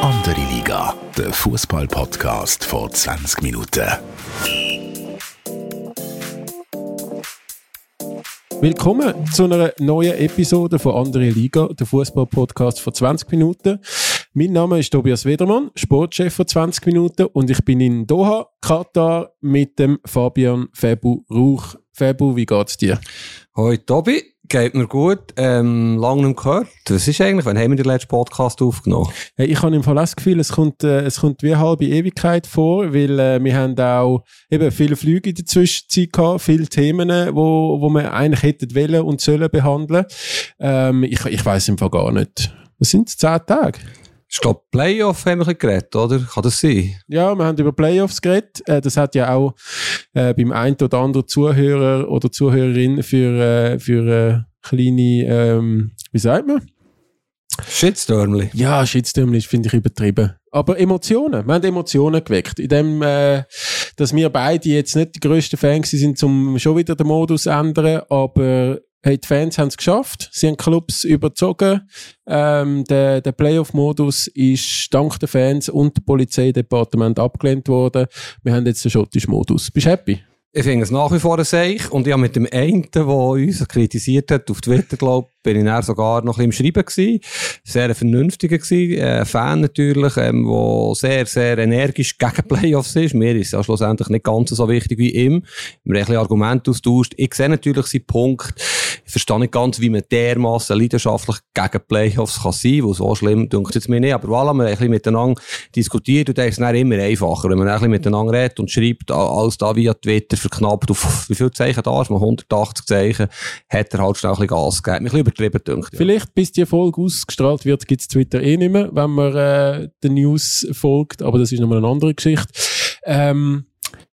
Andere Liga, der Fußball-Podcast vor 20 Minuten. Willkommen zu einer neuen Episode von Andere Liga, der Fußball-Podcast vor 20 Minuten. Mein Name ist Tobias Wedermann, Sportchef von 20 Minuten und ich bin in Doha, Katar, mit dem Fabian Febu Rauch. Febu, wie geht's dir? Hoi Tobi, geht mir gut. Ähm, lange nicht gehört. Was ist eigentlich, wann haben wir den letzten Podcast aufgenommen? Hey, ich habe im Fall das Gefühl, es kommt, äh, es kommt wie eine halbe Ewigkeit vor, weil äh, wir haben auch eben viele Flüge in der Zwischenzeit gehabt, viele Themen, wo, wo wir eigentlich hätten wollen und sollen behandeln. Ähm, ich ich weiß im Fall gar nicht. Was sind es? Zehn Tage? Ich glaube, Playoff haben wir geredet, oder? Kann das sein? Ja, wir haben über Playoffs geredet. Äh, das hat ja auch äh, beim einen oder anderen Zuhörer oder Zuhörerin für, äh, für äh, kleine, ähm, wie sagt man? Shitstürmli. Ja, Shitstürmli finde ich übertrieben. Aber Emotionen, wir haben Emotionen geweckt. In dem, äh, dass wir beide jetzt nicht die grössten Fans sind, zum schon wieder den Modus ändern, aber Hey, die Fans haben es geschafft. Sie haben Clubs überzogen. Ähm, der der Playoff-Modus ist dank den Fans und dem Polizeidepartement abgelehnt worden. Wir haben jetzt den schottischen Modus. Bist du happy? Ich finde es nach wie vor ein Seich. Und ich habe mit dem einen, der uns kritisiert hat, auf Twitter, glaube bin ich dann sogar noch ein bisschen im Schreiben gewesen. Sehr ein vernünftiger gewesen. Äh, Fan natürlich, ähm, der sehr, sehr energisch gegen Playoffs ist. Mir ist ja schlussendlich nicht ganz so wichtig wie ihm. Wir haben ein bisschen Argumente austauscht. Ich sehe natürlich seinen Punkt. Ich verstehe nicht ganz, wie man dermaßen leidenschaftlich gegen Playoffs kann sein, wo so schlimm denkt es mir nicht. Aber wir haben ein bisschen miteinander diskutiert und dann ist es immer einfacher, wenn man ein bisschen miteinander redet und schreibt, alles da via Twitter verknappt auf, wie viele Zeichen da ist, man 180 Zeichen, hat er halt schnell ein bisschen Gas gegeben. Übertrieben. Ja. Vielleicht, bis die Folge ausgestrahlt wird, gibt es Twitter eh nicht mehr, wenn man äh, den News folgt, aber das ist nochmal eine andere Geschichte. Ähm,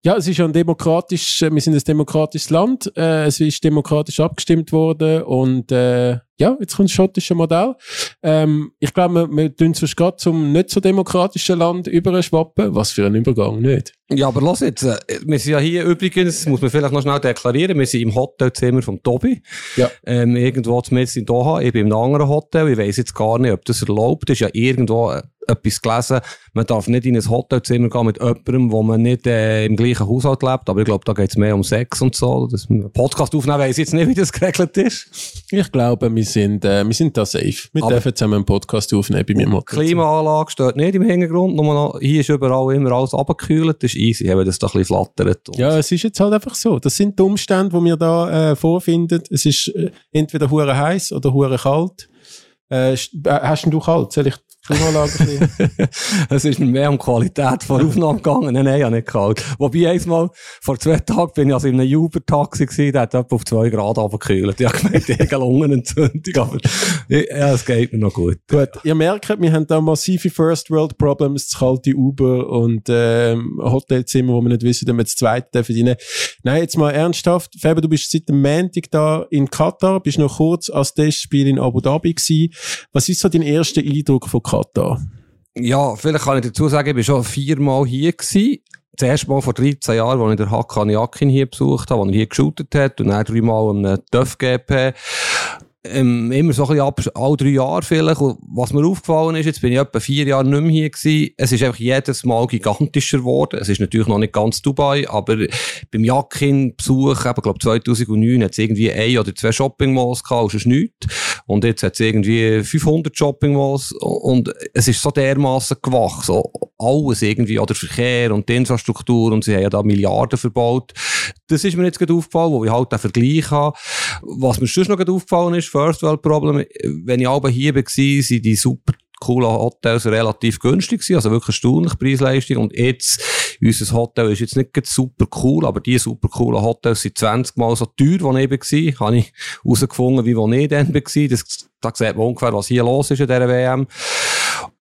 ja, es ist ja ein demokratisch, wir sind ein demokratisches Land, äh, es ist demokratisch abgestimmt worden und äh, ja, jetzt kommt das schottische Modell. Ähm, ich glaube, wir, wir tun sonst gerade zum nicht so demokratischen Land überschwappen. Was für ein Übergang, nicht? Ja, aber lass jetzt, äh, wir sind ja hier übrigens, muss man vielleicht noch schnell deklarieren, wir sind im Hotelzimmer vom Tobi. Ja. Ähm, irgendwo zumindest in Doha, ich bin in einem anderen Hotel, ich weiss jetzt gar nicht, ob das erlaubt ist, ja irgendwo äh, etwas gelesen, man darf nicht in ein Hotelzimmer gehen mit jemandem, wo man nicht äh, im gleichen Haushalt lebt, aber ich glaube, da geht es mehr um Sex und so. Das Podcast aufnehmen weiss jetzt nicht, wie das geregelt ist. Ich glaube, wir sind, äh, wir sind da safe. Wir Aber- dürfen zusammen einen Podcast aufnehmen bei mir im. Klimaanlage steht nicht im Hintergrund, nur noch, hier ist überall immer alles abgekühlt, das ist easy, haben das da ein bisschen flattert. Ja, es ist jetzt halt einfach so. Das sind die Umstände, die wir da äh, vorfinden. Es ist äh, entweder hure heiß oder hure kalt. Äh, äh, hast denn du kalt? Soll ich Klimaanlage Es ist mir mehr um die Qualität von Aufnahme gegangen. Nein, nein, ja nicht kalt. Wobei, einmal, vor zwei Tagen bin ich also in einem Uber-Taxi gewesen, der hat etwa auf zwei Grad abgekühlt. Ich habe gemeint, ich habe Lungenentzündung, aber, ja, es geht mir noch gut. Gut, ihr merkt, wir haben da massive First World Problems, das kalte Uber und ähm, Hotelzimmer, wo wir nicht wissen, ob wir das zweite rein. Nein, jetzt mal ernsthaft. Faber, du bist seit dem Montag da in Katar, bist noch kurz als Testspiel in Abu Dhabi gewesen. Was ist so dein erster Eindruck von Katar? Ja, vielleicht kann ich dazu sagen, ich war schon viermal hier gewesen. Das erste Mal vor 13 Jahren, als ich den Hakan Yakin hier besucht habe, als er hier geshootet hat, und dann dreimal am TÜV GP. Ähm, immer so ein bisschen alle drei Jahre vielleicht. Und was mir aufgefallen ist, jetzt bin ich etwa vier Jahre nicht mehr hier gewesen. Es ist einfach jedes Mal gigantischer geworden. Es ist natürlich noch nicht ganz Dubai, aber beim Yakin-Besuch, eben, glaube 2009, hat es irgendwie ein oder zwei Shopping-Malls gehabt, sonst nichts. Und jetzt hat es irgendwie 500 Shopping-Malls und es ist so dermaßen gewachsen. So alles irgendwie, oder Verkehr und die Infrastruktur und sie haben ja da Milliarden verbaut. Das ist mir jetzt gerade aufgefallen, wo ich halt den Vergleich habe. Was mir sonst noch gerade aufgefallen ist, First World Problem, wenn ich aber hier war, sind die super coolen Hotels relativ günstig gewesen, also wirklich erstaunlich Preisleistung. Und jetzt, unser Hotel ist jetzt nicht super cool, aber die super coolen Hotels sind 20 Mal so teuer, wo ich war. Habe ich herausgefunden, wie wo ich dann war. Das, da sieht man ungefähr, was hier los ist in dieser WM.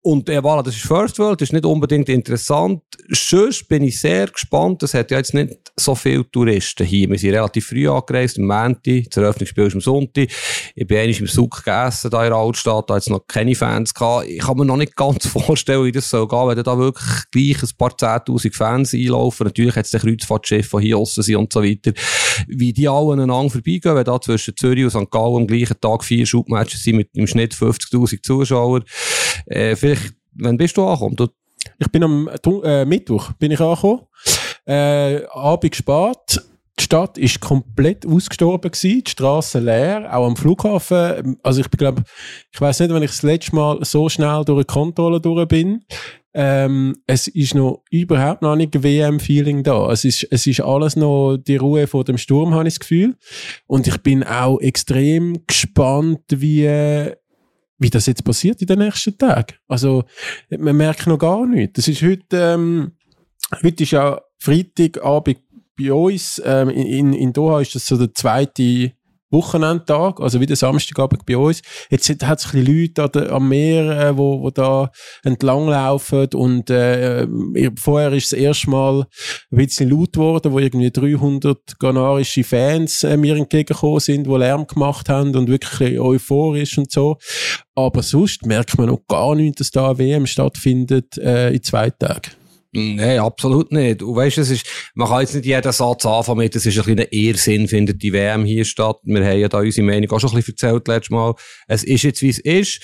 Und äh, voilà, das ist First World, das ist nicht unbedingt interessant. Sonst bin ich sehr gespannt. Es hat ja jetzt nicht so viele Touristen hier. Wir sind relativ früh angereist, am Montag. Das Eröffnungsspiel ist am Sonntag. Ich bin eigentlich im Zug gegessen, da in der Altstadt. Da es noch keine Fans gehabt. Ich kann mir noch nicht ganz vorstellen, wie das soll gehen, wenn da wirklich gleich ein paar Zehntausend Fans einlaufen. Natürlich hat es den Kreuzfahrtschiff, die hier aussen sind und so weiter. Wie die alle aneinander vorbeigehen, wenn da zwischen Zürich und St. Gallen am gleichen Tag vier Schubmatches sind mit im Schnitt 50.000 Zuschauer. Äh, vielleicht, wann bist du angekommen? Ich bin am äh, Mittwoch bin ich angekommen. Äh, Abend spät. Die Stadt ist komplett ausgestorben gewesen, die Straßen leer, auch am Flughafen. Also ich glaube, ich weiß nicht, wenn ich das letzte Mal so schnell durch eine Kontrolle durch bin. Ähm, es ist noch überhaupt noch nicht WM-Feeling da. Es ist, es ist alles noch die Ruhe vor dem Sturm, habe ich das Gefühl. Und ich bin auch extrem gespannt, wie, wie das jetzt passiert in den nächsten Tagen. Also, man merkt noch gar nichts. Das ist heute, ähm, heute ist ja Freitagabend bei uns. Ähm, in, in Doha ist das so der zweite Wochenendtag, also wie der Samstagabend bei uns. Jetzt hat es Leute an der, am Meer, äh, wo, wo da entlanglaufen und äh, vorher ist das erste Mal ein bisschen laut geworden, wo irgendwie 300 ghanarische Fans äh, mir entgegengekommen sind, die Lärm gemacht haben und wirklich euphorisch und so. Aber sonst merkt man noch gar nicht, dass da eine WM stattfindet äh, in zwei Tagen. Nein, absolut nicht. Und weißt, es ist, man kann jetzt nicht jeden Satz anfangen mit, es ist ein kleiner Irrsinn, findet die WM hier statt. Wir haben ja da unsere Meinung auch schon ein bisschen erzählt letztes Mal. Es ist jetzt, wie es ist.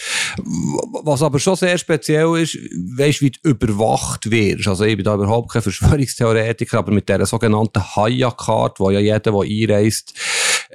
Was aber schon sehr speziell ist, weißt, wie du überwacht wirst. Also ich bin da überhaupt kein Verschwörungstheoretiker, aber mit dieser sogenannten Haya-Card, wo ja jeder, der einreist,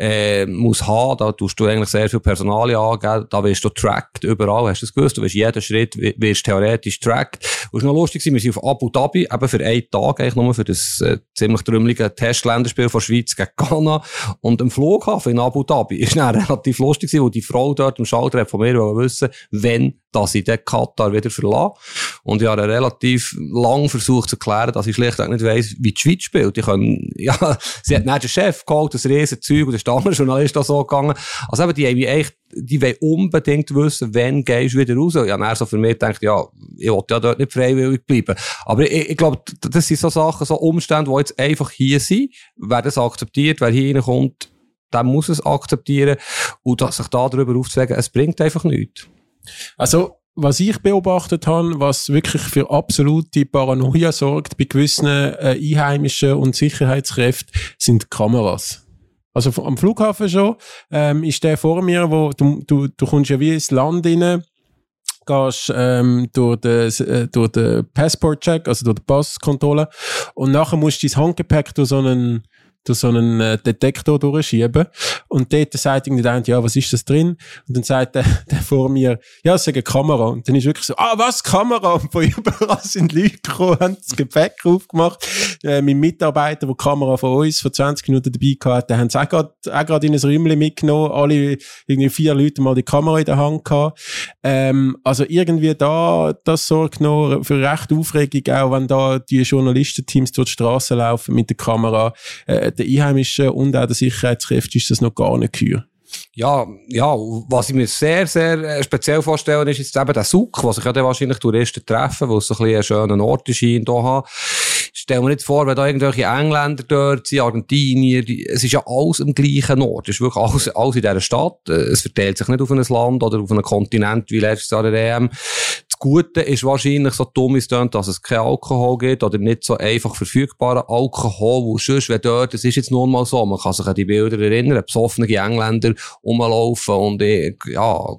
äh, muss haben, da tust du eigentlich sehr viel Personal angeben, da wirst du tracked überall, hast du das gewusst, du wirst jeden Schritt, wirst theoretisch tracked. Und es war noch lustig, wir sind auf Abu Dhabi, eben für einen Tag, eigentlich nur für das äh, ziemlich trümmelige Testländerspiel von Schweiz gegen Ghana. Und im Flughafen in Abu Dhabi ist dann relativ lustig gewesen, wo die Frau dort im Schalter von mir wissen wenn dass ich den Katar wieder verlasse. Und ich habe relativ lang versucht zu erklären, dass ich schlichtweg nicht weiss, wie die Schweiz spielt. Ich kann, ja, sie hat nicht den Chef geholt, das riesen Zeug, und der Stammjournalist da so gegangen. Also eben, die haben echt, die wollen unbedingt wissen, wann gehst du wieder raus. Habe dann so für mich gedacht, ja, ich wollte ja dort nicht freiwillig bleiben. Aber ich, ich glaube, das sind so Sachen, so Umstände, die jetzt einfach hier sind. Wer das akzeptiert, wer hier reinkommt, der muss es akzeptieren. Und sich da darüber aufzulegen, es bringt einfach nichts. Also, was ich beobachtet habe, was wirklich für absolute Paranoia sorgt bei gewissen äh, Einheimischen und Sicherheitskräften, sind Kameras. Also am Flughafen schon, ähm, ist der vor mir, wo du, du, du kommst ja wie ins Land rein, gehst ähm, durch den äh, durch den Passport-Check, also durch die Passkontrolle und nachher musst du dein Handgepäck durch so einen durch so einen äh, Detektor durchschieben. Und dort sagt eine, ja, was ist das drin? Und dann sagt der, der vor mir, ja, es ist eine Kamera. Und dann ist wirklich so, ah, was, Kamera? Und von überall sind Leute gekommen, haben das Gepäck aufgemacht. Äh, mein Mitarbeiter, der die Kamera von uns vor 20 Minuten dabei hatte, haben es auch gerade in ein Räumchen mitgenommen. Alle, irgendwie vier Leute mal die Kamera in der Hand gehabt. Ähm, also irgendwie da, das sorgt noch für recht Aufregung, auch wenn da die Journalistenteams durch die Straße laufen mit der Kamera. Äh, den Einheimischen und auch den Sicherheitskräften ist das noch gar nicht gehört. Ja, ja, was ich mir sehr, sehr äh, speziell vorstelle, ist jetzt eben der Suk, was sich ja dann wahrscheinlich Touristen treffen, wo es so ein, bisschen ein schöner Ort ist hier in Doha. Stell mir nicht vor, wenn da irgendwelche Engländer dort sind, Argentinier, die, es ist ja alles im gleichen Ort. Es ist wirklich alles, alles in dieser Stadt. Äh, es verteilt sich nicht auf ein Land oder auf einen Kontinent wie letztes Jahr der EM. Gute ist wahrscheinlich, so dumm ist dass es kein Alkohol gibt oder nicht so einfach verfügbaren Alkohol, wo sonst, wenn dort, das ist jetzt nun mal so, man kann sich an die Bilder erinnern, besoffene Engländer rumlaufen und, ja,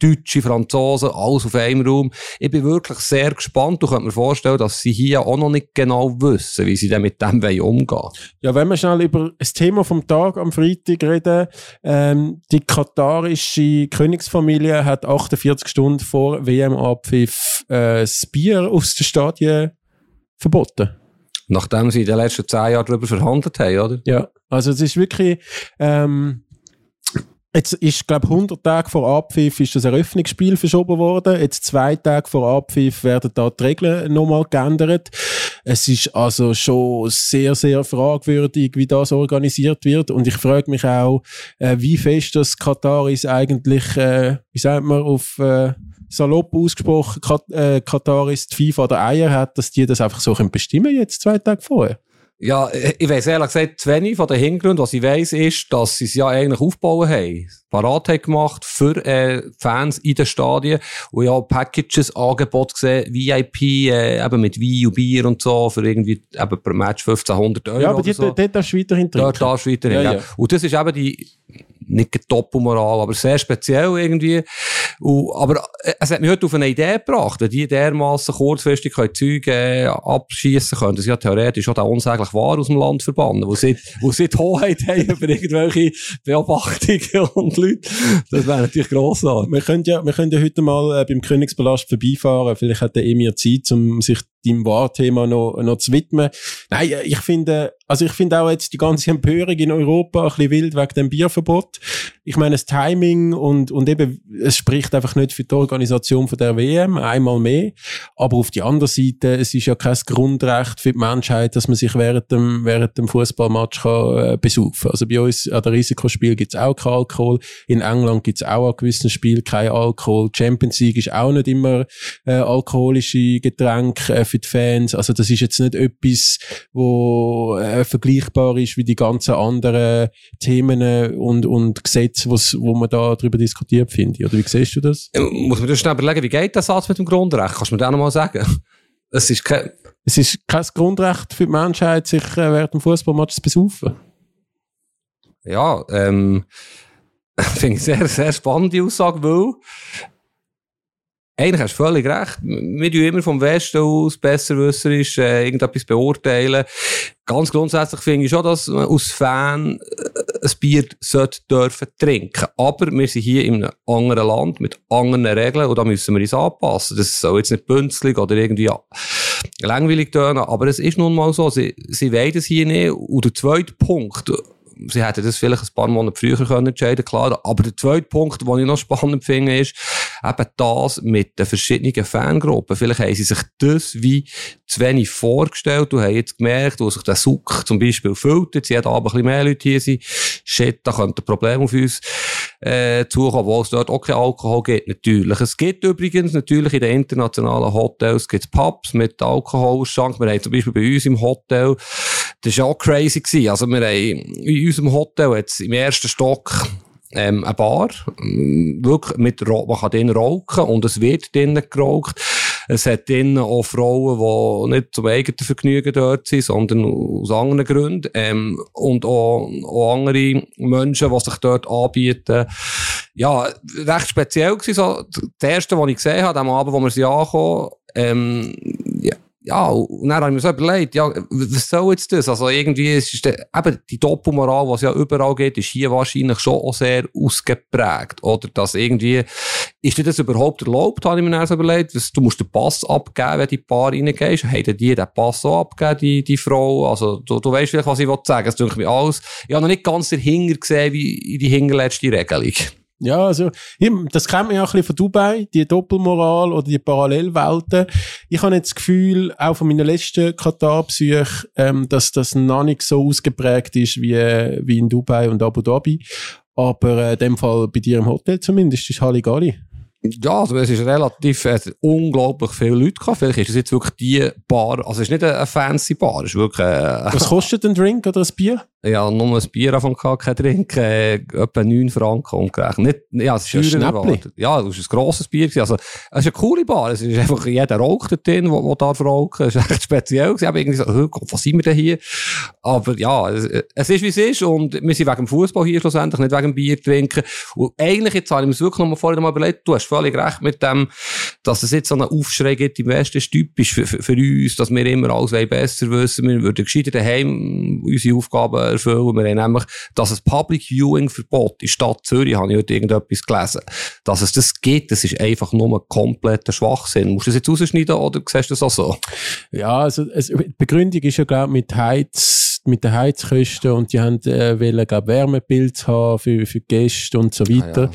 Deutsche, Franzosen, alles auf einem Raum. Ich bin wirklich sehr gespannt. Du könnt mir vorstellen, dass sie hier auch noch nicht genau wissen, wie sie dann mit dem umgehen wollen. Ja, wenn wir schnell über das Thema vom Tag am Freitag reden, ähm, die katarische Königsfamilie hat 48 Stunden vor WM-Abpfiff äh, das Bier aus den Stadien verboten. Nachdem sie in den letzten zehn Jahren darüber verhandelt haben, oder? Ja, also es ist wirklich... Ähm, Jetzt ist, glaube 100 Tage vor Abpfiff ist das Eröffnungsspiel verschoben worden. Jetzt zwei Tage vor Abpfiff werden da die Regeln nochmal geändert. Es ist also schon sehr, sehr fragwürdig, wie das organisiert wird. Und ich frage mich auch, äh, wie fest das Katar ist eigentlich, äh, wie sagt man, auf, äh, salopp ausgesprochen Kat äh, Kataris die FIFA der Eier hat, dass die das einfach so können bestimmen jetzt zwei Tage vorher. Ja, ich weiss ehrlich gesagt, zu wenig von den Hintergründen. Was ich weiss, ist, dass sie es ja eigentlich aufbauen haben. Parat haben gemacht für äh, Fans in den Stadien. Und ja, Packages, Angebot gesehen, VIP, äh, eben mit Wein und Bier und so, für irgendwie eben per Match 1500 Euro. Ja, aber die, so. dort darfst du weiterhin trinken. Dort darfst du weiterhin, Ja, ja, ja. Und das ist eben die, nicht Doppelmoral, aber sehr speziell irgendwie. Und, aber äh, es hat mich heute auf eine Idee gebracht, wenn die dermassen kurzfristig können Züge äh, abschießen können, ist ja theoretisch auch der unsäglich wahr aus dem Land verbannen, wo sie, wo sie die Hoheit haben über irgendwelche Beobachtungen und Leute. Das wäre natürlich grossartig. Wir können ja, wir können ja heute mal äh, beim Königspalast vorbeifahren. Vielleicht hat der Emir Zeit, um sich deinem Wahrthema noch, noch zu widmen. Nein, ich finde, also ich finde auch jetzt die ganze Empörung in Europa ein bisschen wild wegen dem Bierverbot. Ich meine, das Timing und, und eben, es spricht einfach nicht für die Organisation von der WM, einmal mehr. Aber auf die andere Seite, es ist ja kein Grundrecht für die Menschheit, dass man sich während dem, während dem Fußballmatch kann, äh, besaufen. Also bei uns an der Risikospiel gibt's auch keinen Alkohol. In England gibt's auch an gewissen Spielen kein Alkohol. Champions League ist auch nicht immer äh, alkoholische Getränke äh, für die Fans. Also das ist jetzt nicht etwas, wo äh, vergleichbar ist wie die ganzen anderen Themen und, und Gesetze, wo's, wo man da drüber diskutiert, finde ich. Oder wie siehst du das? Äh, Muss man das schnell überlegen, wie geht der Satz mit dem Grundrecht? Kannst du mir das nochmal sagen? Es ist kein, Es ist kein Grundrecht für die Menschheit, sich äh, während dem Fußballmatch zu besaufen. Ja, ähm, finde ich sehr, sehr spannende Aussage, weil eigentlich hast du völlig recht. Wir tun immer vom Westen aus besserwisserisch äh, irgendetwas beurteilen. Ganz grundsätzlich finde ich schon, dass man als Fan äh, ein Bier sollte dürfen trinken. Aber wir sind hier in einem anderen Land mit anderen Regeln und da müssen wir uns anpassen. Das soll jetzt nicht bünzlig oder irgendwie ja, langweilig tönen, aber es ist nun mal so. Sie, sie wollen das hier nicht. Und der zweite Punkt, sie hätten das vielleicht ein paar Monate früher können entscheiden klar. Aber der zweite Punkt, den ich noch spannend finde, ist eben das mit den verschiedenen Fangruppen. Vielleicht haben sie sich das wie zu wenig vorgestellt und haben jetzt gemerkt, wo sich der Suck zum Beispiel füllt, jetzt jeden Abend ein bisschen mehr Leute hier sind, shit, da könnte ein Problem auf uns äh, zukommen, wo es dort auch kein Alkohol gibt, natürlich. Es gibt übrigens natürlich in den internationalen Hotels gibt's Pubs mit Alkoholschank. Wir haben zum Beispiel bei uns im Hotel, das war auch crazy gewesen. Also wir haben in unserem Hotel jetzt im ersten Stock ähm, eine Bar, ähm, wirklich mit, man kann drinnen rauchen und es wird drinnen geraucht. Es hat drinnen auch Frauen, die nicht zum eigenen Vergnügen dort sind, sondern aus anderen Gründen. Ähm, und auch, auch andere Menschen, die sich dort anbieten. Ja, recht speziell gewesen. So, das erste, was ich gesehen habe, am Abend, wo wir sie angekommen, ähm, ja, und dann habe ich mir so überlegt, ja, was soll jetzt das? Also irgendwie, es ist der, eben die Doppelmoral, es ja überall geht, ist hier wahrscheinlich schon auch sehr ausgeprägt. Oder dass irgendwie, ist dir das überhaupt erlaubt, habe ich mir dann so überlegt, dass du musst den Pass abgeben, wenn die Paar reingehst. Haben die den Pass auch abgegeben, die, die Frau? Also, du, du weißt vielleicht, was ich will sagen. Es tut mir alles, ich habe noch nicht ganz dahinter gesehen, wie in die hinterletzte Regelung. Ja, also, das kennt man ja auch ein bisschen von Dubai, die Doppelmoral oder die Parallelwelten. Ich habe jetzt das Gefühl, auch von meinen letzten Katar-Besuchen, ähm, dass das noch nicht so ausgeprägt ist wie, wie in Dubai und Abu Dhabi. Aber äh, in dem Fall bei dir im Hotel zumindest ist Halligalli. Ja, also es ist relativ, es hat unglaublich viele Leute gehabt. Vielleicht ist es jetzt wirklich die Bar, also es ist nicht eine, fancy Bar, es ist wirklich, äh, Was kostet ein Drink oder ein Bier? ja, nur ein Bier davon gehabt, kein Drink, äh, etwa 9 Franken umgerechnet. Nicht, ja, es ist Ein. Ja, es ist ein grosses Bier gewesen. Also, es ist eine coole Bar. Es ist einfach, jeder raucht dort drin, der, der darf rauchen. Es ist echt speziell gewesen. Aber irgendwie so, oh Gott, was sind wir denn hier? Aber ja, es, es ist wie es ist und wir sind wegen dem Fußball hier schlussendlich, nicht wegen dem Bier trinken. Und eigentlich, jetzt habe ich mir wirklich noch mal vorher mal überlegt, du hast völlig recht mit dem, dass es jetzt so einen Aufschrei gibt im Westen, ist typisch für, für, für uns, dass wir immer alles besser wissen. Wir würden gescheiter daheim unsere Aufgaben erfüllen. Wir haben nämlich, dass es Public Viewing Verbot in Stadt Zürich, habe ich heute irgendetwas gelesen, dass es das gibt, das ist einfach nur ein kompletter Schwachsinn. Musst du das jetzt rausschneiden oder siehst du das auch so? Ja, also es, die Begründung ist ja, glaube mit Heiz, mit den Heizkosten und die haben äh, wollen, glaub, Wärmepilz haben für, für Gäste und so weiter.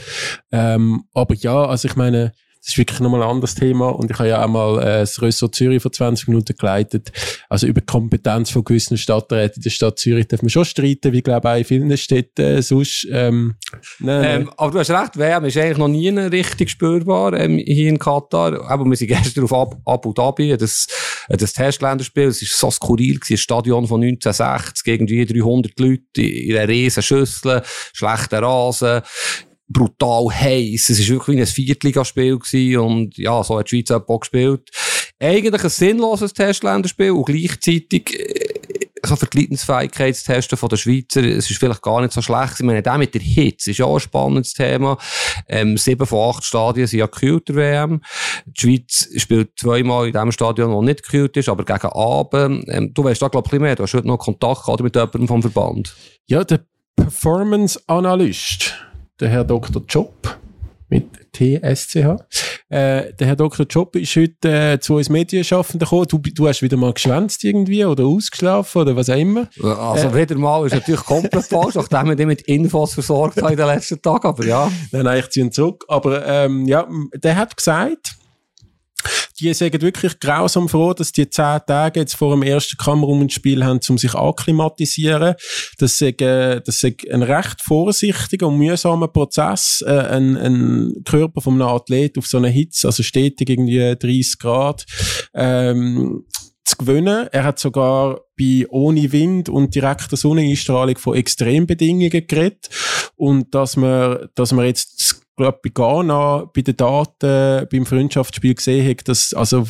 Ah, ähm, aber ja, also ich meine, Das ist wirklich nochmal ein anderes Thema. Und ich habe ja auch mal äh, das Ressort Zürich vor 20 Minuten geleitet. Also über die Kompetenz von gewissen Stadträten in der Stadt Zürich darf man schon streiten, wie glaube ich auch in vielen Städten äh, sonst. Ähm, nein, ähm, aber du hast recht, WM ist eigentlich noch nie richtig spürbar ähm, hier in Katar. Aber wir sind gestern auf Ab Abu Dhabi, das, das Testländerspiel, das war so skurril, gewesen, ein Stadion von 1960, irgendwie 300 Leute in einer riesen Schüssel, schlechter Rasen brutal heiß. Es war wirklich ein Viertligaspiel und ja, so hat die Schweiz auch gespielt. Eigentlich ein sinnloses Testländerspiel und gleichzeitig äh, so für die Leidensfähigkeit zu testen von den Schweizer, es ist vielleicht gar nicht so schlecht. Ich meine, der mit der Hitze ist ja auch ein spannendes Thema. Ähm, sieben von acht Stadien sind ja gekühlt der WM. Die Schweiz spielt zweimal in dem Stadion, das nicht gekühlt ist, aber gegen Abend. Ähm, du weißt da, glaube ich, mehr. Du hast heute noch Kontakt gehabt mit jemandem vom Verband. Ja, der Performance Analyst der Herr Dr. Job mit TSCH. Äh, der Herr Dr. Job ist heute äh, zu uns Medienschaffenden gekommen. Du, du hast wieder mal geschwänzt irgendwie oder ausgeschlafen oder was auch immer. Also äh, wieder mal ist natürlich komplett falsch, nachdem wir dich mit Infos versorgt haben in den letzten Tagen, aber ja. Nein, nein, ich ziehe ihn zurück. Aber ähm, ja, der hat gesagt, die sagen wirklich grausam froh, dass die zehn Tage jetzt vor dem ersten Kamerun-Spiel haben, um sich akklimatisieren. Das ist, äh, das ist ein recht vorsichtiger und mühsamer Prozess, äh, ein, ein Körper von einem Athlet auf so eine Hitze, also stetig irgendwie 30 Grad, ähm, zu gewinnen. Er hat sogar bei ohne Wind und direkter Sonneneinstrahlung von Extrembedingungen geredet. Und dass man, dass man jetzt glaube bei Ghana bei den Daten beim Freundschaftsspiel gesehen hat, dass also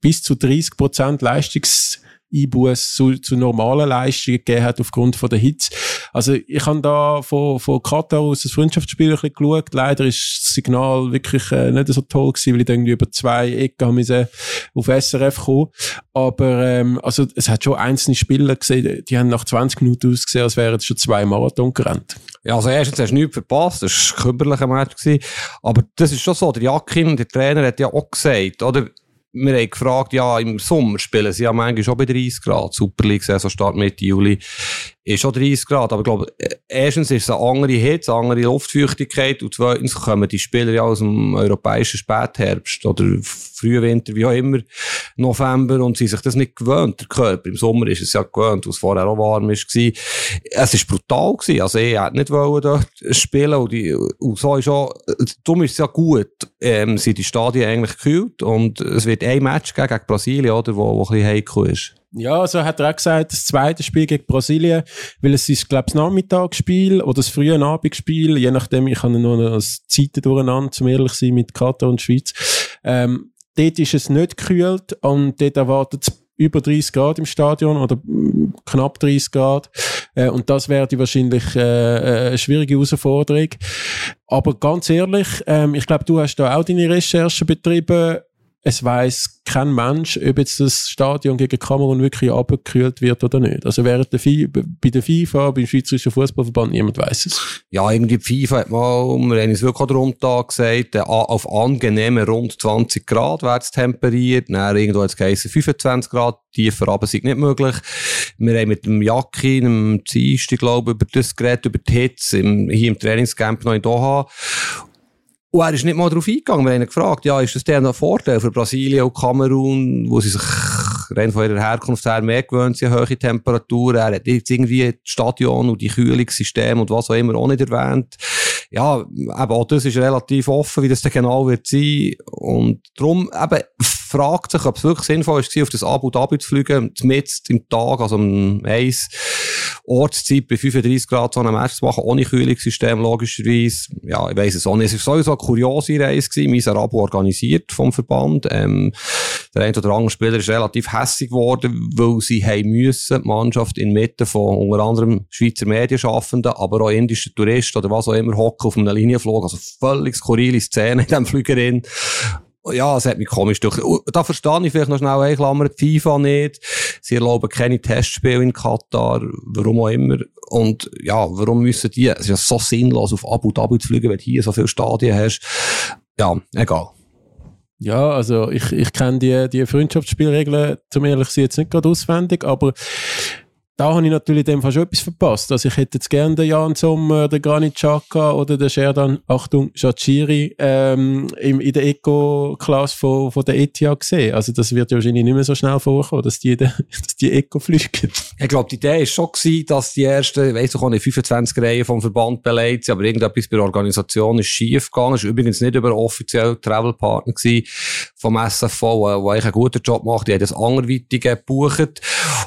bis zu 30 Prozent Leistungs Einbuß zu, zu normalen Leistungen gegeben hat aufgrund von der Hitze. Also ich habe da von, von Katar aus das Freundschaftsspiel ein bisschen geschaut. Leider ist das Signal wirklich äh, nicht so toll gewesen, weil ich irgendwie über zwei Ecken haben auf SRF kommen. Aber ähm, also es hat schon einzelne Spieler gesehen, die haben nach 20 Minuten ausgesehen, als wären es schon zwei Marathon gerannt. Ja, also erstens hast du nichts verpasst, das war ein kümmerlicher Match. Gewesen. Aber das ist schon so, der Jakin, der Trainer, hat ja auch gesagt, oder? Wir haben gefragt, ja, im Sommer spielen sie ja manchmal schon bei 30 Grad. Super League-Saison Start Mitte Juli ist schon 30 Grad. Aber ich glaube, erstens ist es eine andere Hitze, eine andere Luftfeuchtigkeit und zweitens kommen die Spieler ja aus dem europäischen Spätherbst oder Frühwinter, wie auch immer, November und sie sich das nicht gewöhnt, der Körper. Im Sommer ist es ja gewöhnt, was vorher auch warm war. Es war brutal gewesen. Also ich hätte nicht wollen dort spielen und, die, und so ist auch, darum ist es ja gut, ähm, sind die Stadien eigentlich gekühlt und es wird ein Match gegen, gegen Brasilien, oder, wo, wo ein bisschen heikel ist. Ja, so hat er auch gesagt, das zweite Spiel gegen Brasilien, weil es ist, glaube ich, das Nachmittagsspiel oder das frühe Abendspiel, je nachdem, ich habe noch das Zeiten durcheinander, zum ehrlich sein, mit Katar und Schweiz. Ähm, dort ist es nicht gekühlt und dort erwartet es über 30 Grad im Stadion oder mm, knapp 30 Grad. Äh, und das wäre die wahrscheinlich äh, äh, eine schwierige Herausforderung. Aber ganz ehrlich, ähm, ich glaube, du hast da auch deine Recherchen betrieben. Es weiß kein Mensch, ob jetzt das Stadion gegen Kamerun wirklich abgekühlt wird oder nicht. Also während der FIFA, bei der FIFA, beim Schweizerischen Fußballverband, niemand weiß es. Ja, irgendwie die FIFA hat mal, wir haben es wirklich darum gesagt, auf angenehme rund 20 Grad wird es temperiert. Dann irgendwo hat es geheißen 25 Grad, tiefer aber sind nicht möglich. Wir haben mit dem Jacki, dem Dienstag, glaube ich, über das Gerät, über die Hitze, im, hier im Trainingscamp noch in Doha. Und er ist nicht mal darauf eingegangen. Wir haben ihn gefragt, ja, ist das denn ein Vorteil für Brasilien und Kamerun, wo sie sich rein von ihrer Herkunft her mehr gewöhnt sind, hohe Temperaturen. Er hat jetzt irgendwie das Stadion und die Kühlungssysteme und was auch immer auch nicht erwähnt. Ja, eben auch das ist relativ offen, wie das dann genau wird sein. Und darum eben fragt sich, ob es wirklich sinnvoll ist, auf das Abu Dhabi zu fliegen, mit im Tag, also um eins Ortszeit bei 35 Grad so einen Match zu machen, ohne Kühlungssystem, logischerweise. Ja, ich weiss es auch nicht. Es war sowieso eine kuriose Reise gewesen, miserabel organisiert vom Verband. Ähm, der eine oder andere Spieler ist relativ hässig geworden, weil sie haben müssen, die Mannschaft inmitten von unter anderem Schweizer Medienschaffenden, aber auch indischen Touristen oder was auch immer, hocken auf einem Linienflug. Also völlig skurrile Szene in diesem Flügerin ja, es hat mich komisch durch. Da verstehe ich vielleicht noch schnell eine Klammer, die FIFA nicht. Sie erlauben keine Testspiele in Katar, warum auch immer. Und ja, warum müssen die, es ist ja so sinnlos, auf Abu Dhabi zu fliegen, wenn du hier so viele Stadien hast. Ja, egal. Ja, also ich, ich kenne die, die Freundschaftsspielregeln, zum ehrlich sein, jetzt nicht gerade auswendig, aber da habe ich natürlich dem fast etwas verpasst. Also ich hätte jetzt gerne den Jan Sommer, den Granit Xhaka oder den Sherdan, Achtung, Shachiri ähm, in der Eco-Klasse von, von der ETIA gesehen. Also das wird ja wahrscheinlich nicht mehr so schnell vorkommen, dass die, dass die Eco fliegen. Ich glaube, die Idee war schon gewesen, dass die ersten, weiss auch nicht, 25 Reihen vom Verband beleidigt sind, aber irgendetwas bei der Organisation ist schief gegangen. War übrigens nicht über offiziell Travelpartner gewesen vom SFV, der eigentlich einen guten Job macht. Die haben das anderweitig gebucht.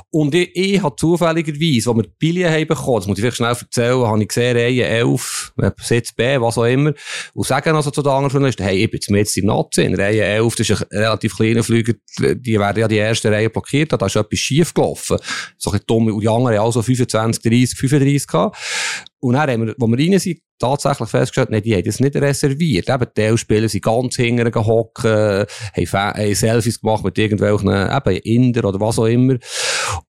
Und ich, ich habe zufälligerweise, als wir die Billen haben bekommen, das muss ich vielleicht schnell erzählen, habe ich gesehen, Reihe 11, Sitz B, was auch immer, und sagen also zu den anderen Journalisten, hey, ich bin jetzt mit im Nazi, in Reihe 11, das ist ein relativ kleiner Flüger, die werden ja die erste Reihe blockiert, da ist etwas schief gelaufen. So ein dumm, und die anderen haben also 25, 30, 35 gehabt. Und dann haben wir, wo wir rein sind, tatsächlich festgestellt, nee, die haben das nicht reserviert. Eben, die Spieler sind ganz hinten gehockt, haben Selfies gemacht mit irgendwelchen, eben, Inder oder was auch immer.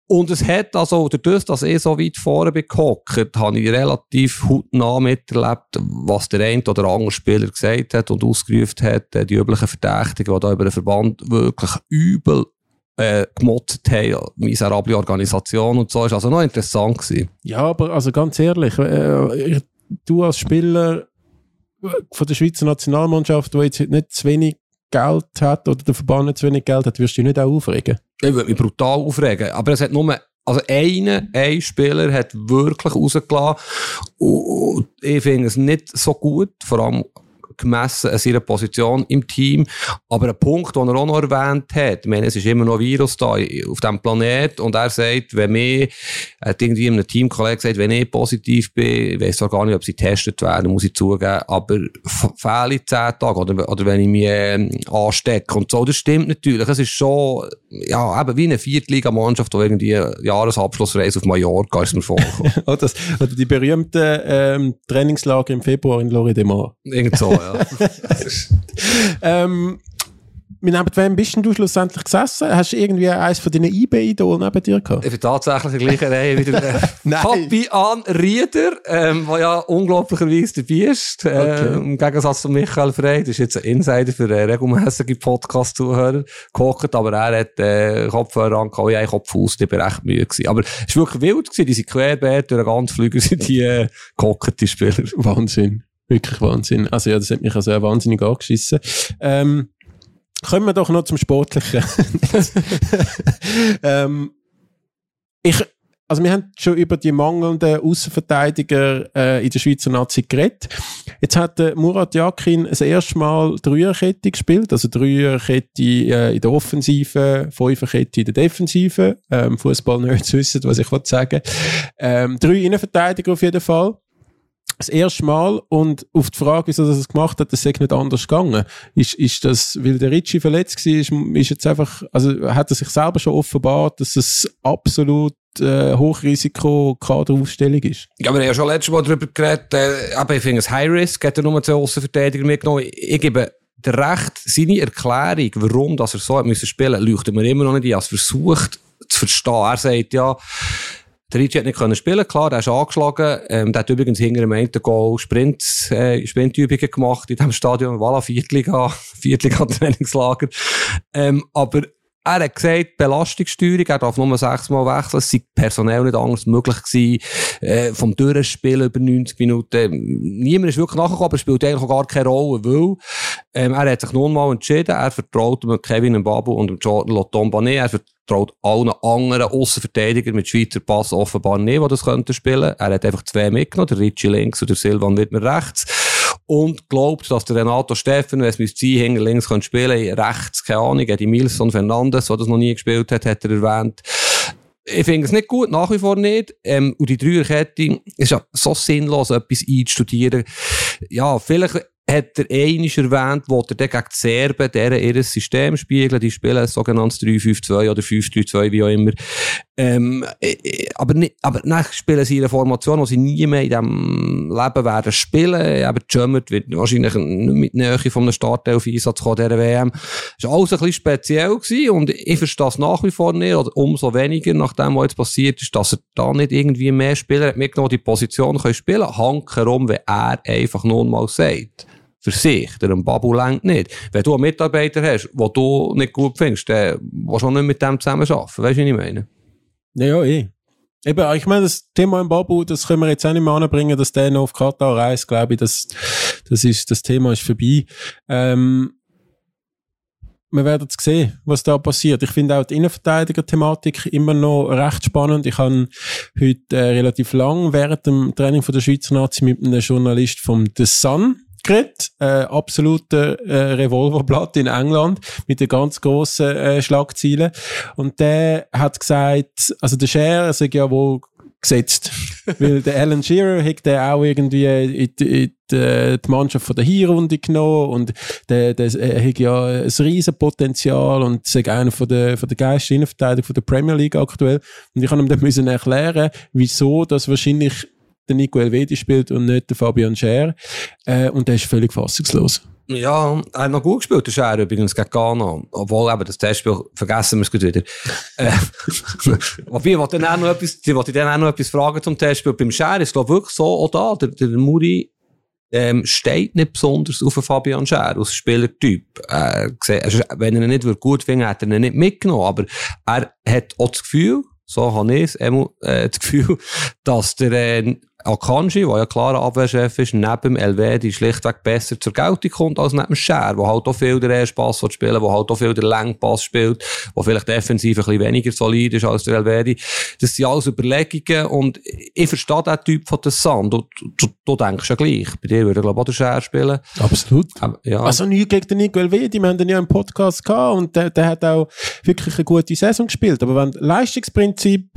Und es hat also, dadurch, dass ich so weit vorne bin gehockt, habe ich relativ hautnah miterlebt, was der eine oder andere Spieler gesagt hat und ausgerufen hat, die üblichen Verdächtigen, die da über den Verband wirklich übel äh, gemotzt haben, miserable Organisation und so, ist also noch interessant gewesen. Ja, aber also ganz ehrlich, äh, du als Spieler von der Schweizer Nationalmannschaft, der jetzt nicht zu wenig Geld hat oder der Verband nicht zu wenig Geld hat, wirst du dich nicht auch aufregen? Ich würde mich brutal aufregen, aber es hat nur also einer, ein Spieler hat wirklich rausgelassen und ich finde es nicht so gut, vor allem gemessen an seiner Position im Team. Aber ein Punkt, den er auch noch erwähnt hat, ich meine, es ist immer noch ein Virus da auf diesem Planet und er sagt, wenn mir, er hat irgendwie einem Teamkollegen gesagt, wenn ich positiv bin, ich weiß auch gar nicht, ob sie getestet werden, muss ich zugeben, aber fehle ich zehn Tage oder, oder wenn ich mich äh, anstecke und so, das stimmt natürlich. Es ist schon, ja, eben wie eine Viertligamannschaft, die irgendwie Jahresabschlussreise auf Mallorca ist mir vorgekommen. oder, die berühmten ähm, Trainingslager im Februar in Lorient de Mar. Irgend so, ja. ähm, mit neben wem bist du schlussendlich gesessen? Hast du irgendwie eins von deinen eBay-Idolen neben dir gehabt? Ich bin tatsächlich der gleichen Reihe wie der äh, An Rieder, ähm, der ja unglaublicherweise dabei ist. Äh, okay. Im Gegensatz zu Michael Frey, das ist jetzt ein Insider für äh, regelmäßige Podcast-Zuhörer, gehockt, aber er hat äh, Kopfhörer angehauen, ich Kopfhaus, die war recht müde gewesen. Aber es war wirklich wild gewesen, die sind querbeet durch den ganzen Flüger, sind die äh, gehockt, die Spieler. Wahnsinn. Wirklich Wahnsinn. Also ja, das hat mich also wahnsinnig angeschissen. Ähm, kommen wir doch noch zum Sportlichen. ähm, ich, also wir haben schon über die mangelnden Außenverteidiger äh, in der Schweizer Nazi geredet. Jetzt hat äh, Murat Yakin das erste Mal Dreierkette gespielt, also Dreierkette äh, in der Offensive, Fünferkette in der Defensive. Ähm, Fußball nicht wissen, was ich sagen ähm, Drei Innenverteidiger auf jeden Fall das erste Mal und auf die Frage, wieso er es gemacht hat, das sei nicht anders gegangen. Ist, ist das, weil der Ritchie verletzt war, ist, ist jetzt einfach, also hat er sich selber schon offenbart, dass es absolut äh, Hochrisiko-Kaderaufstellung ist. Ja, wir haben ja schon letztes Mal darüber geredet, äh, aber ich finde es High Risk, hat er nur zwei Außenverteidiger mitgenommen. Ich, gebe der Recht, seine Erklärung, warum dass er so hat müssen spielen, leuchtet mir immer noch nicht ein. Er versucht zu verstehen. Er sagt ja, der Ricci hat nicht können spielen, klar, der ist angeschlagen. Ähm, der hat übrigens hinter dem einen Goal Sprint, äh, Sprintübungen gemacht in diesem Stadion. Voilà, Viertliga, Viertliga-Trainingslager. Ähm, aber er hat gesagt, Belastungssteuerung, er darf nur sechsmal wechseln, es sei personell nicht anders möglich gewesen, äh, vom Durchspielen über 90 Minuten. Niemand ist wirklich nachgekommen, aber spielt eigentlich auch gar keine Rolle, weil, ähm, er hat sich nun mal entschieden, er vertraut Kevin Mbabu und Jordan Lotombané, er vertraut allen anderen Außenverteidigern mit Schweizer Pass offenbar nicht, die das könnten spielen. Er hat einfach zwei mitgenommen, der Richie links und der Silvan Wittmer rechts und glaubt, dass der Renato Steffen, wenn es mit sie hinter links kann spielen, rechts, keine Ahnung, die Milson Fernandes, der das noch nie gespielt hat, hat er erwähnt. Ich finde es nicht gut, nach wie vor nicht. Ähm, und die Dreierkette ist ja so sinnlos, etwas einzustudieren. Ja, vielleicht hat er einiges erwähnt, wo er dann gegen die Serben deren ihr System spiegeln. Die spielen ein sogenanntes 3-5-2 oder 5-3-2, wie auch immer. Ähm, äh, äh, aber, nicht, aber dann spielen sie eine Formation, die sie nie mehr in diesem Leben werden spielen. Aber Jummert wird wahrscheinlich nicht mit Nähe von einem Startelf-Einsatz kommen, dieser WM. Das war alles ein bisschen speziell gewesen und ich verstehe es nach wie vor nicht, oder umso weniger, nachdem was jetzt passiert ist, dass er da nicht irgendwie mehr Spieler hat die Position können spielen, hank herum, wie er einfach nun mal sagt für sich. Der Babu längt nicht. Wenn du einen Mitarbeiter hast, den du nicht gut findest, dann willst du auch nicht mit dem zusammen arbeiten. Weißt du, was ich meine? Ja, ja, eh. Eben, ich meine, das Thema im Babu, das können wir jetzt auch nicht mehr anbringen, dass der noch auf Katar reist, glaube ich, das, das ist, das Thema ist vorbei. Ähm, wir werden sehen, was da passiert. Ich finde auch die Innenverteidiger-Thematik immer noch recht spannend. Ich habe heute äh, relativ lang während dem Training von der Schweizer Nazi mit einem Journalist vom The Sun geredet. Äh, absoluter äh, Revolverblatt in England mit den ganz grossen äh, Schlagzeilen. Und der hat gesagt, also der Scher sagt ja wohl gesetzt. Weil der Alan Shearer hat der auch irgendwie in, in, in die, die Mannschaft von der Hinrunde genommen und der, der, er hat ja ein riesen Potenzial und ist einer von der, von der geilsten Innenverteidiger von der Premier League aktuell. Und ich habe ihm dann müssen erklären, wieso das wahrscheinlich der Nico Elvedi spielt und nicht der Fabian Scher. Äh, und der ist völlig fassungslos. Ja, er hat noch gut gespielt, der Scher übrigens gegen Ghana. Obwohl eben das Testspiel, vergessen wir es gut wieder. wobei, ich wollte dann auch noch etwas, dann auch noch etwas fragen zum Testspiel. Beim Scher ist, ich, wirklich so, auch da, der, der Muri, ähm, steht nicht besonders auf Fabian Scher als Spielertyp. Also, wenn er ihn nicht gut findet, hat er ihn nicht mitgenommen. Aber er hat auch das Gefühl, so habe ich es, äh, das Gefühl, dass der äh, Akanji, der ja klarer Abwehrchef ist, neben Elvedi schlichtweg besser zur Geltung kommt als neben Scher, der halt auch viel der erste Pass spielen der halt auch viel der Längpass spielt, der vielleicht defensiv ein bisschen weniger solid ist als der Elvedi. Das sind alles Überlegungen und ich verstehe den Typ von der Sand. Du, du, du denkst ja gleich. Bei dir würde, glaube ich, auch der Scher spielen. Absolut. ja. Also nie gegen den Nico Elvedi. Wir haben den ja im Podcast gehabt und der, der hat auch wirklich eine gute Saison gespielt. Aber wenn Leistungsprinzip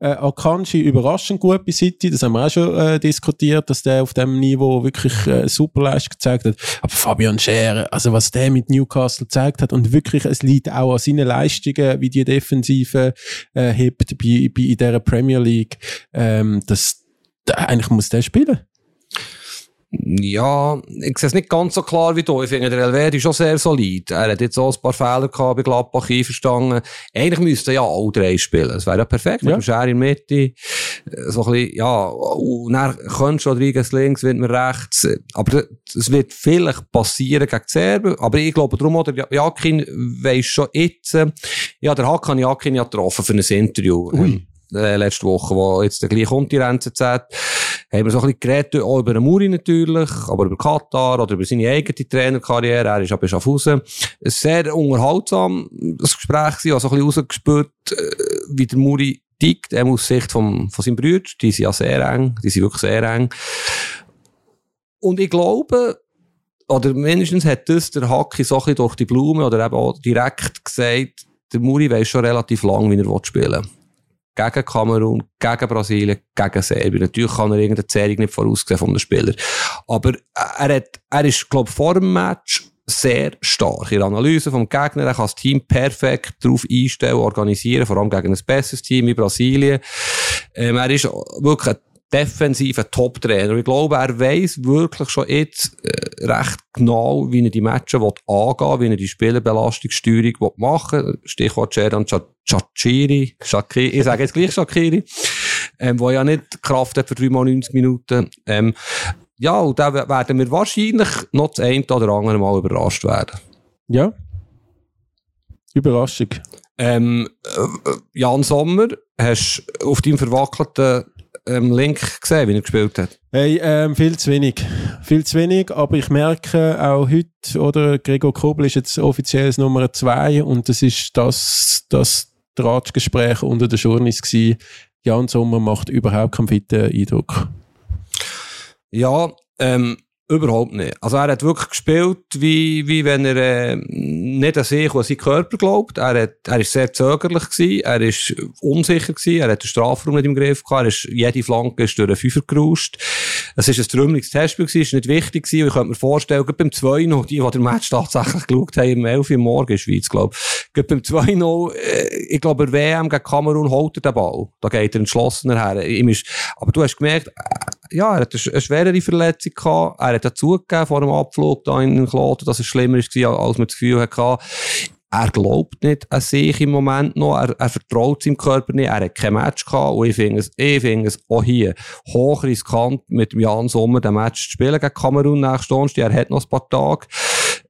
äh, Akanji überraschend gut bei City, das haben wir auch schon äh, diskutiert, dass der auf dem Niveau wirklich äh, super Leistung gezeigt hat. Aber Fabian Scherer, also was der mit Newcastle gezeigt hat und wirklich, es liegt auch an seinen Leistungen, wie die Defensive äh, hebt bei, bei in dieser Premier League, ähm, das, da, eigentlich muss der spielen. Ja, ich sehe es nicht ganz so klar wie du. Ich finde, der Elvedi ist schon sehr solid. Er hat jetzt auch ein paar Fehler gehabt bei Gladbach einverstanden. Eigentlich müssten ja alle drei spielen. Es wäre ja perfekt mit dem Scher in der Mitte. Äh, so ein bisschen, ja, und dann könnte Rodriguez links, Windmer rechts. Aber es wird vielleicht passieren gegen Serben. Aber ich glaube, darum auch der Jakin weiss schon jetzt, äh, ja, der Hakan Jakin ja getroffen für ein Interview. Ui. Äh, letzte Woche, wo jetzt der gleiche kommt, die NZZ haben wir so ein bisschen geredet, auch über den Muri natürlich, aber über Katar oder über seine eigene Trainerkarriere. Er ist aber Schaffhausen. Ein sehr unterhaltsam, das Gespräch war, also ein bisschen rausgespürt, äh, wie der Muri tickt, er aus Sicht vom, von seinem Bruder. Die sind ja sehr eng, die sind wirklich sehr eng. Und ich glaube, oder mindestens hat das der Hacki so ein bisschen durch die Blume oder eben auch direkt gesagt, der Muri weiß schon relativ lang, wie er spielen will gegen Kamerun, gegen Brasilien, gegen Serbien. Natürlich kann er irgendeine Zählung nicht voraussehen von den Spielern. Aber er, hat, er ist, glaube ich, vor dem Match sehr stark in der Analyse vom Gegner. Er kann das Team perfekt darauf einstellen, organisieren, vor allem gegen ein besseres Team wie Brasilien. Ähm, er ist wirklich ein defensiver Top-Trainer. Ich glaube, er weiß wirklich schon jetzt äh, recht genau, wie er die Matches angehen will, wie er die Spielerbelastungssteuerung machen will. Stichwort Sheran Chachiri, Shakiri, ich sage jetzt gleich Shakiri, ähm, wo ja nicht Kraft hat für 3 mal 90 Minuten. Ähm, ja, und da werden wir wahrscheinlich noch das eine oder andere Mal überrascht werden. Ja. Überraschung. Ähm, äh, Jan Sommer, hast du auf deinem verwackelten ähm, Link gesehen, wie er gespielt hat? Hey, ähm, viel zu wenig. Viel zu wenig, aber ich merke auch heute, oder Gregor Kobel ist jetzt offiziell Nummer zwei und das ist das, das Ratschgespräch unter den Journeys gewesen. Jan Sommer macht überhaupt keinen fitten Eindruck. Ja, ähm, Überhaupt nicht. Also er hat wirklich gespielt, wie, wie wenn er äh, nicht an sich und an seinen Körper glaubt. Er, hat, er ist sehr zögerlich gewesen, er ist unsicher gewesen, er hat den Strafraum nicht im Griff gehabt, er ist, jede Flanke ist durch den Fünfer gerauscht. Es ist ein trümmeliges Testspiel gewesen, ist nicht wichtig gewesen. Ich könnte mir vorstellen, gerade beim 2 noch, die, die den Match tatsächlich geschaut haben, im 11 Uhr morgen in Schweiz, glaube ich. Gerade beim 2 noch, äh, ich glaube, der WM gegen Kamerun holt er den Ball. Da geht er entschlossener her. Ist, aber du hast gemerkt, äh, ja, er hat eine schwerere Verletzung gehabt, er hat ja zugegeben vor dem Abflug da in Kloten, dass es schlimmer war, als man das Gefühl hatte. Er glaubt nicht an sich im Moment noch, er, er vertraut seinem Körper nicht, er hat kein Match gehabt. Und ich finde es, ich finde es auch hier hochriskant mit Jan Sommer den Match zu spielen gegen Kamerun nächsten Donnerstag, er hat noch ein paar Tage.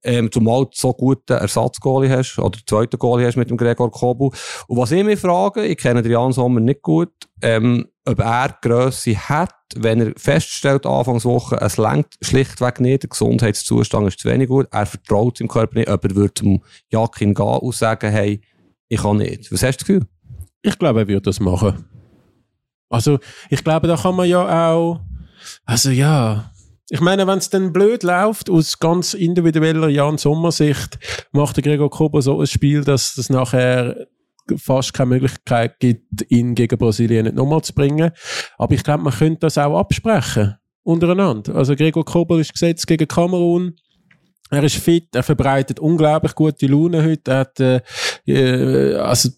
Ähm, zumal du so guten Ersatzgoalie hast, oder zweiten Goalie hast mit dem Gregor Kobel. Und was ich mich frage, ich kenne den Jan Sommer nicht gut, ähm, ob er Grösse hat, wenn er feststellt, Anfangswoche, es lenkt schlichtweg nicht, der Gesundheitszustand ist zu wenig gut, er vertraut seinem Körper nicht, ob er würde zum Jakin gehen und sagen, hey, ich kann nicht. Was hast du das Gefühl? Ich glaube, er würde das machen. Also, ich glaube, da kann man ja auch, also ja, ich meine, wenn es dann blöd läuft, aus ganz individueller Jan-Sommer-Sicht, macht der Gregor Kobo so ein Spiel, dass es nachher fast keine Möglichkeit gibt, ihn gegen Brasilien nicht nochmal zu bringen. Aber ich glaube, man könnte das auch absprechen untereinander. Also Gregor Kobel ist gesetzt gegen Kamerun. Er ist fit, er verbreitet unglaublich gute Laune heute. Er hat, äh, äh, also,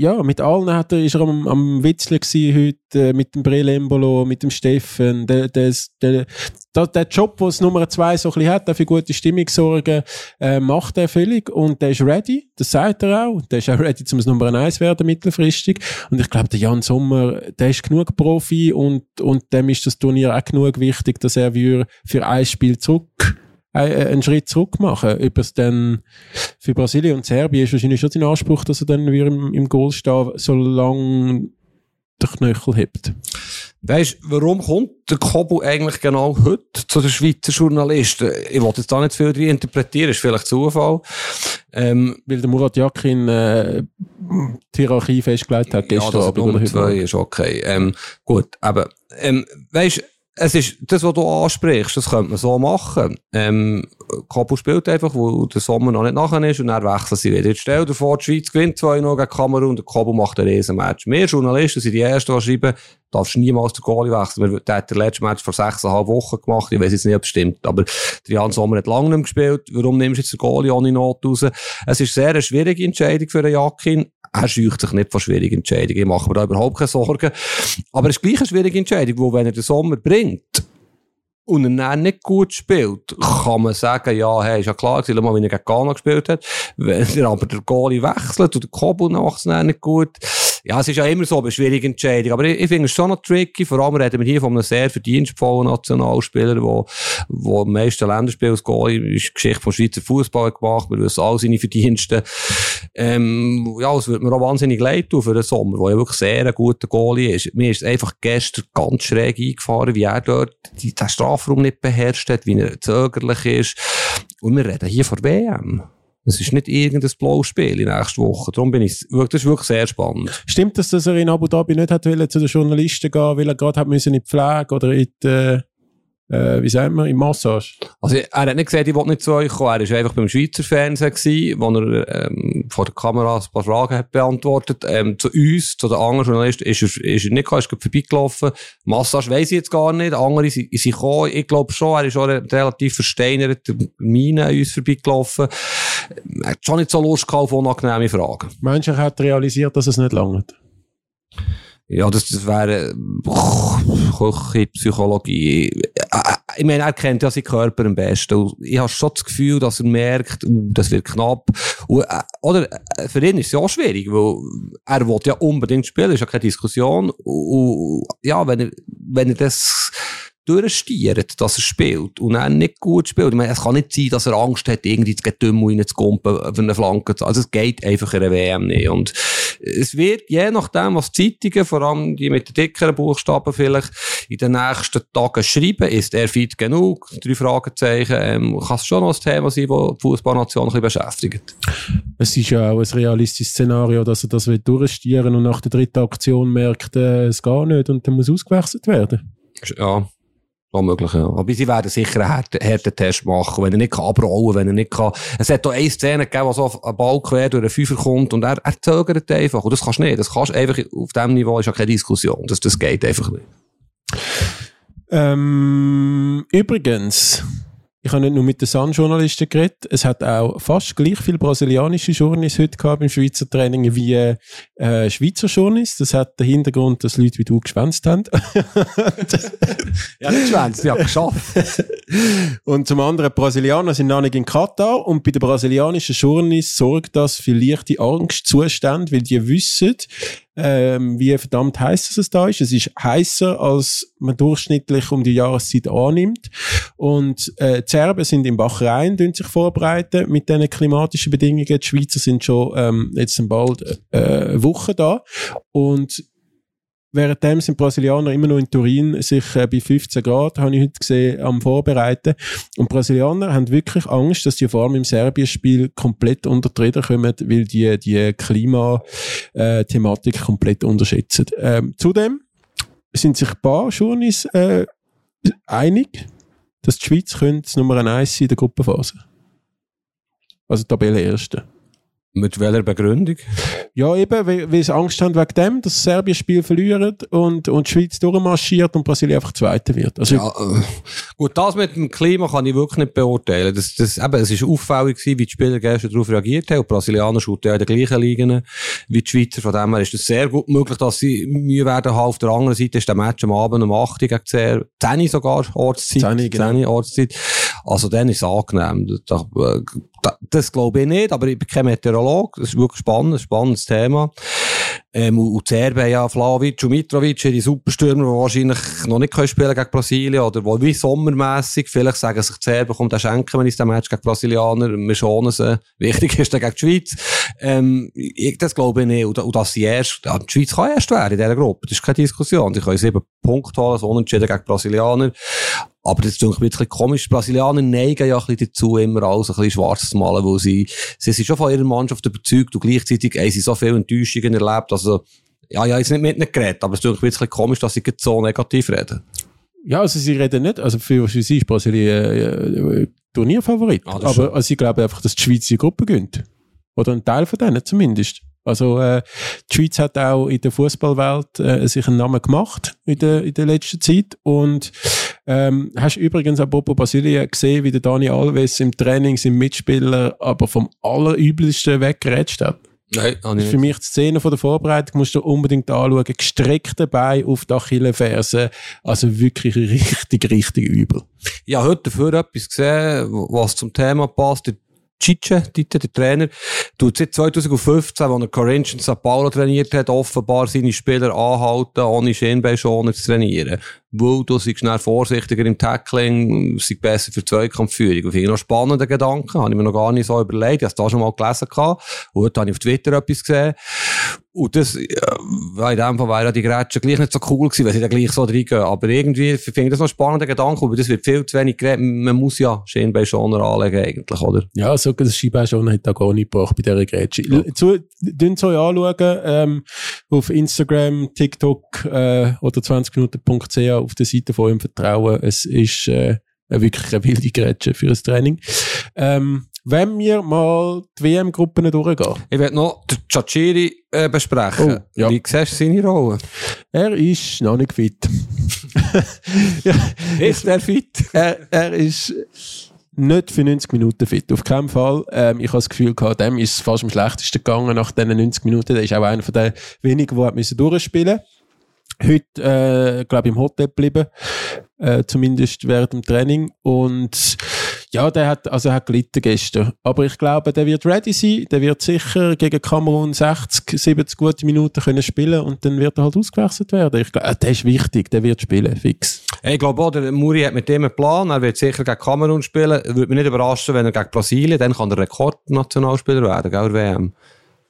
ja, mit allen hat er, ist er am, am Witzeln gewesen heute, äh, mit dem Brelembolo, mit dem Steffen. Der, der, der, der, der Job, den es Nummer zwei so ein bisschen hat, der für gute Stimmung sorgen, äh, macht er völlig. Und der ist ready, das sagt er auch. Der ist auch ready, zum Nummer eins werden mittelfristig. Und ich glaube, der Jan Sommer, der ist genug Profi und, und dem ist das Turnier auch genug wichtig, dass er für ein Spiel zurück einen Schritt zurück machen. Ob es dann für Brasilien und Serbien ist wahrscheinlich schon sein Anspruch, dass er dann wieder im, im Goal steht, solange der Knöchel hebt. Weißt du, warum kommt der Kobo eigentlich genau heute zu den Schweizer Journalisten? Ich wollte jetzt da nicht viel drin interpretieren, ist vielleicht Zufall. Ähm, Weil der Murat Yakin äh, die Hierarchie festgelegt hat gestern ja, Abend. Nummer zwei ist okay. Ähm, gut, aber ähm, weißt es ist das, was du ansprichst, das könnte man so machen. Ähm, Kobu spielt einfach, wo der Sommer noch nicht nachher ist und dann wechseln sie wieder. Jetzt stell dir vor, die Schweiz gewinnt 2-0 gegen Kamerun und der Kobu macht ein Riesenmatch. Wir Journalisten sind die Ersten, die schreiben, darfst niemals den Goalie wechseln. Der hat den letzten Match vor sechseinhalb Wochen gemacht. Ich weiß jetzt nicht, ob es stimmt. Aber Jan Sommer hat lange nicht gespielt. Warum nimmst du jetzt den Goalie ohne Not raus? Es ist sehr eine schwierige Entscheidung für den Jakin er scheucht sich nicht von schwierigen Entscheidungen. Ich mache mir da überhaupt keine Sorgen. Aber es ist gleich eine schwierige Entscheidung, wo wenn er den Sommer bringt, und er nicht gut spielt, kann man sagen, ja, hey, ist ja klar, gewesen, mal, wie er gegen Ghana gespielt hat. Wenn er aber der Goalie wechselt und der Kobel macht es nicht gut, ja, es ist ja immer so eine schwierige Entscheidung. Aber ich, ich finde es schon noch tricky. Vor allem reden wir hier von einem sehr verdienstvollen Nationalspieler, der, der am meisten Länderspiele ist Geschichte vom Schweizer Fußball gemacht. Wir wissen all seine Verdienste. Ähm, ja, es würde mir auch wahnsinnig leid tun für den Sommer, der ja wirklich sehr ein guter Goalie ist. Mir ist einfach gestern ganz schräg eingefahren, wie er dort die, den Strafraum nicht beherrscht hat, wie er zögerlich ist. Und wir reden hier von WM. Es ist nicht irgendein blaues Spiel in nächster Woche. Darum bin ich, das ist wirklich sehr spannend. Stimmt es, dass er in Abu Dhabi nicht hat wollen, zu den Journalisten gehen, weil er gerade hat müssen in die Pflege oder in die, äh, wie sagen wir, im Massage? Also, er hat nicht gesagt, ich will nicht zu euch kommen. Er war einfach beim Schweizer Fernsehen gewesen, wo er, ähm, vor der Kamera ein paar Fragen hat beantwortet. Ähm, zu uns, zu den anderen Journalisten, ist er, ist er nicht gekommen, ist vorbeigelaufen. Massage weiss ich jetzt gar nicht. Andere sind, sind gekommen. Ich glaube schon, er ist auch relativ versteinert, Mine an uns vorbeigelaufen. Er hat schon nicht so Lust gehabt auf unangenehme Fragen. Er hat realisiert, dass es nicht langt? Ja, das, das wäre Psychologie. Ich meine, er kennt ja seinen Körper am besten. Ich habe schon das Gefühl, dass er merkt, uh, das wird knapp. Und, äh, oder, äh, für ihn ist es ja auch schwierig, weil er will ja unbedingt spielen, ist ja keine Diskussion. Und, ja, wenn er, wenn er das durchstiert, dass er spielt und er nicht gut spielt. Ich meine, es kann nicht sein, dass er Angst hat, irgendwie zu Dümmel reinzukumpen für eine Flanke. Also es geht einfach in der WM nicht. Und es wird, je nachdem, was Zeitungen, vor allem die mit den dickeren Buchstaben vielleicht, in den nächsten Tagen schreiben, ist er fit genug? Drei Fragezeichen. Ähm, kann es schon noch ein Thema sein, das die Fußballnation ein bisschen beschäftigt? Es ist ja auch ein realistisches Szenario, dass er das durchstieren und nach der dritten Aktion merkt, äh, es geht nicht und dann muss ausgewechselt werden. Ja, möglich, ja. Aber sie werden sicher einen harten Test machen, wenn er nicht kann abrollen, wenn er nicht kann. Es hat da eine Szene gegeben, wo so ein Ball quer durch den Fünfer kommt und er, er zögert einfach. Und das kannst du nicht. Das kannst einfach, auf dem Niveau ist ja keine Diskussion. Das, das geht einfach nicht. Ähm, übrigens, ich habe nicht nur mit den Sun-Journalisten geredet, es hat auch fast gleich viele brasilianische Journalisten heute gehabt im Schweizer Training wie äh, Schweizer Journalisten. Das hat den Hintergrund, dass Leute wie du geschwänzt haben. ja, nicht geschwänzt, ja, geschafft. und zum anderen, Brasilianer sind noch nicht in Katar und bei den brasilianischen Journalisten sorgt das für leichte Angstzustände, weil die wissen, ähm, wie verdammt heiß es da ist. Es ist heißer, als man durchschnittlich um die Jahreszeit annimmt. Und äh, die Serben sind im Bahrain, sich vorbereiten mit diesen klimatischen Bedingungen. Die Schweizer sind schon ähm, jetzt bald äh, Woche da. Und Währenddem sind Brasilianer immer noch in Turin sich äh, bei 15 Grad, habe ich heute gesehen, am Vorbereiten. Und Brasilianer haben wirklich Angst, dass die allem im Serbien-Spiel komplett unter die Räder kommen, weil die die Klimathematik komplett unterschätzen. Ähm, zudem sind sich ein paar Journeys äh, einig, dass die Schweiz könnte Nummer 1 in der Gruppenphase. Also Tabelle Erste. Mit welcher Begründung? Ja, eben, weil, weil sie Angst haben wegen dem, dass Serbien das Spiel verliert und, und die Schweiz durchmarschiert und Brasilien einfach Zweiter wird. Also, ja, äh, gut, das mit dem Klima kann ich wirklich nicht beurteilen. Das, das, eben, es ist auffällig gewesen, wie die Spieler gestern darauf reagiert haben. Und die Brasilianer shooten ja in den gleichen Ligen wie die Schweizer. Von dem her ist es sehr gut möglich, dass sie Mühe werden haben. Auf der anderen Seite ist der Match am Abend um 8 Uhr gegen 10, 10 sogar Ortszeit. 10, genau. 10 Ortszeit. Also dann ist es angenehm. Das, das, glaube ich nicht, aber ich bin kein Meteorologe. Das ist wirklich spannend, ein spannendes Thema. Ähm, und Serben, ja, Flavic und Mitrovic, die Superstürmer, die wahrscheinlich noch nicht können spielen gegen Brasilien, oder die wie sommermässig, vielleicht sagen sich die Serben, kommt, schenken wir uns den Match gegen Brasilianer, wir schonen sie. Wichtig ist dann gegen die Schweiz. Ähm, ich, das glaube ich nicht. Und, und dass sie erst, ja, die Schweiz kann erst werden in dieser Gruppe. Das ist keine Diskussion. Sie können sieben Punkte holen, so unentschieden gegen Brasilianer. Aber das ist ein bisschen komisch. Die Brasilianer neigen ja ein bisschen dazu, immer alles ein bisschen schwarz zu malen, weil sie, sie sind schon von ihrer Mannschaft überzeugt und gleichzeitig haben sie so viele Enttäuschungen erlebt. Also, ja, ja, ist nicht mit ihnen geredet, aber es ist ein bisschen komisch, dass sie so negativ reden. Ja, also sie reden nicht, also für, für sie ist Brasilien äh, äh Turnierfavorit. Ah, aber also ich glaube einfach, dass die Schweiz die Gruppe gönnt. Oder ein Teil von denen zumindest. Also äh, die Schweiz hat auch in der Fußballwelt äh, sich einen Namen gemacht in der, in der letzten Zeit und ähm, hast übrigens apropos Brasilien gesehen, wie der Dani Alves im Training seinen Mitspieler aber vom allerübelsten weggerätscht hat? Nein, das ist für mich die Szene von der Vorbereitung, musst du unbedingt anschauen. Gestreckte Beine auf die Achillesferse. Also wirklich richtig, richtig übel. Ich habe heute dafür etwas gesehen, was zum Thema passt. Cice, der Trainer, tut seit 2015, als er Corinthians Sao Paulo trainiert hat, offenbar seine Spieler anhalten, ohne Schienbeinschoner zu trainieren weil du seist schnell vorsichtiger im Tackling, sei besser für Zweikampfführung. Finde ich noch spannende Gedanken, habe ich mir noch gar nicht so überlegt, ich habe es da schon mal gelesen gehabt, und heute habe ich auf Twitter etwas gesehen. Und das, ja, in dem Fall wäre die Grätsche gleich nicht so cool gewesen, wenn sie da gleich so reingehen. Aber irgendwie finde ich das noch spannende Gedanken, aber das wird viel zu wenig geredet. Man muss ja Schienbeinschoner anlegen eigentlich, oder? Ja, so das Schienbeinschoner hat da gar nicht gebracht bei dieser Grätsche. Ja. Zu, euch anschauen, ähm, auf Instagram, TikTok, äh, oder 20minuten.ch auf der Seite von eurem Vertrauen. Es ist äh, wirklich eine wilde Grätsche für ein Training. Ähm, wenn wir mal die WM-Gruppen durchgehen. Ich werde noch den Chachiri äh, besprechen. Oh, ja. Wie siehst du seine Rolle? Er ist noch nicht fit. ja. Ist er fit? Er, er ist nicht für 90 Minuten fit. Auf keinen Fall. Ähm, ich habe das Gefühl gehabt, dem ist es fast am schlechtesten gegangen nach diesen 90 Minuten. Der ist auch einer von den wenigen, die durchspielen musste heute, äh, glaube ich, im Hotel geblieben, äh, zumindest während dem Training. Und ja, der hat, also er hat gelitten gestern. Aber ich glaube, der wird ready sein. Der wird sicher gegen Kamerun 60, 70 gute Minuten können spielen und dann wird er halt ausgewechselt werden. Ich glaube, äh, der ist wichtig, der wird spielen, fix. Ich glaube auch, der Muri hat mit dem einen Plan. Er wird sicher gegen Kamerun spielen. Würde mich nicht überraschen, wenn er gegen Brasilien, dann kann er Rekordnationalspieler werden, gell, WM.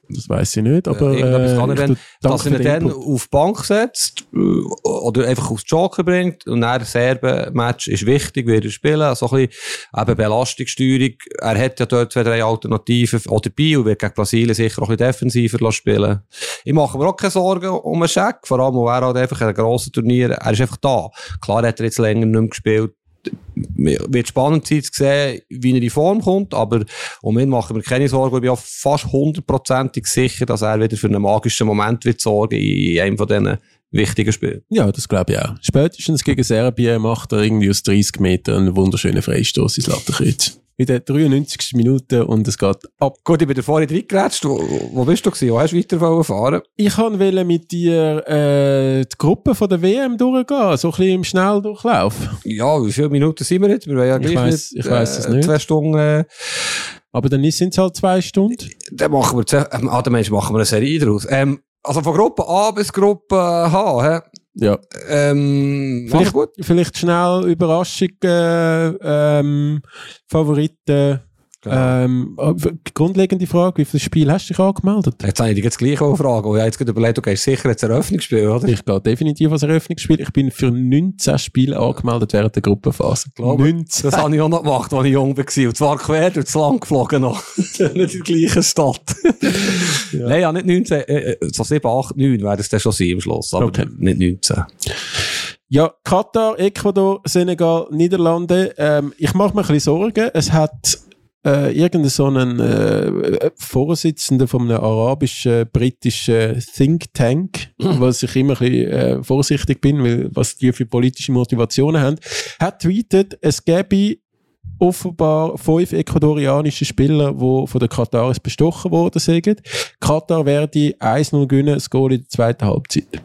Das weiß ich nicht, aber äh, äh kann er dann, dass er ihn dann auf die Bank setzt äh, oder einfach aufs Joker bringt und dann Serben-Match ist wichtig, wie er spielen, so ein bisschen eben Belastungssteuerung. Er hat ja dort zwei, drei Alternativen auch dabei und wird gegen Brasilien sicher auch ein bisschen defensiver spielen. Ich mache mir auch keine Sorgen um einen Scheck, vor allem, weil er halt einfach in einem grossen Turnier, er ist einfach da. Klar hat er jetzt länger nicht mehr gespielt, wird spannend sein zu sehen, wie er in Form kommt, aber um ihn machen wir keine Sorgen. Ich bin auch fast hundertprozentig sicher, dass er wieder für einen magischen Moment wird sorgen in einem von diesen wichtigen Spielen. Ja, das glaube ich auch. Spätestens gegen Serbien macht er irgendwie aus 30 Metern einen wunderschönen Freistoß ins Lattenkreuz in der 93. Minute und es geht ab. Gut, ich bin vorhin reingeratscht. Wo, wo bist du gewesen? Wo hast du weiter fahren? Ich wollte mit dir äh, die Gruppe von der WM durchgehen, so ein bisschen im Schnelldurchlauf. Ja, wie viele Minuten sind wir jetzt? Wir ja Ich weiss- nicht, ich weiss es äh, nicht. zwei Stunden... Äh, Aber dann sind es halt zwei Stunden. dann machen wir, ähm, ah, dann machen wir eine Serie daraus. Ähm, also von Gruppe A bis Gruppe H, hä? Ja. Ähm, Vielleicht, gut. vielleicht schnell Überraschung, äh, ähm, Favoriten. Genau. Ähm, äh, grundlegende Frage, wie viele Spiele hast du dich angemeldet? Jetzt habe ich dich jetzt gleich auch fragen. Ja, jetzt gerade überlegt, du gehst sicher jetzt ein Eröffnungsspiel, oder? Ich gehe definitiv als Eröffnungsspiel. Ich bin für 19 Spiele angemeldet während der Gruppenphase. Glaube, 19. Das habe ich auch noch gemacht, als ich jung war. Und zwar quer durch das Land geflogen noch. nicht in der gleichen Stadt. Nein, ja, nicht 19, äh, äh, so 7, 8, 9 wäre das dann schon sein am Schluss. Aber Okay. nicht 19. Ja, Katar, Ecuador, Senegal, Niederlande. Ähm, ich mache mir ein bisschen Sorgen. Es hat äh, irgendeinen so einen äh, Vorsitzenden von einem arabischen, britischen Think Tank, was ich immer ein bisschen äh, vorsichtig bin, weil was die für politische Motivationen haben, hat tweetet, es gäbe offenbar fünf ecuadorianische Spieler, die von den Kataris bestochen worden sind. Katar werde 1-0 gewinnen, das Goal in der zweiten Halbzeit.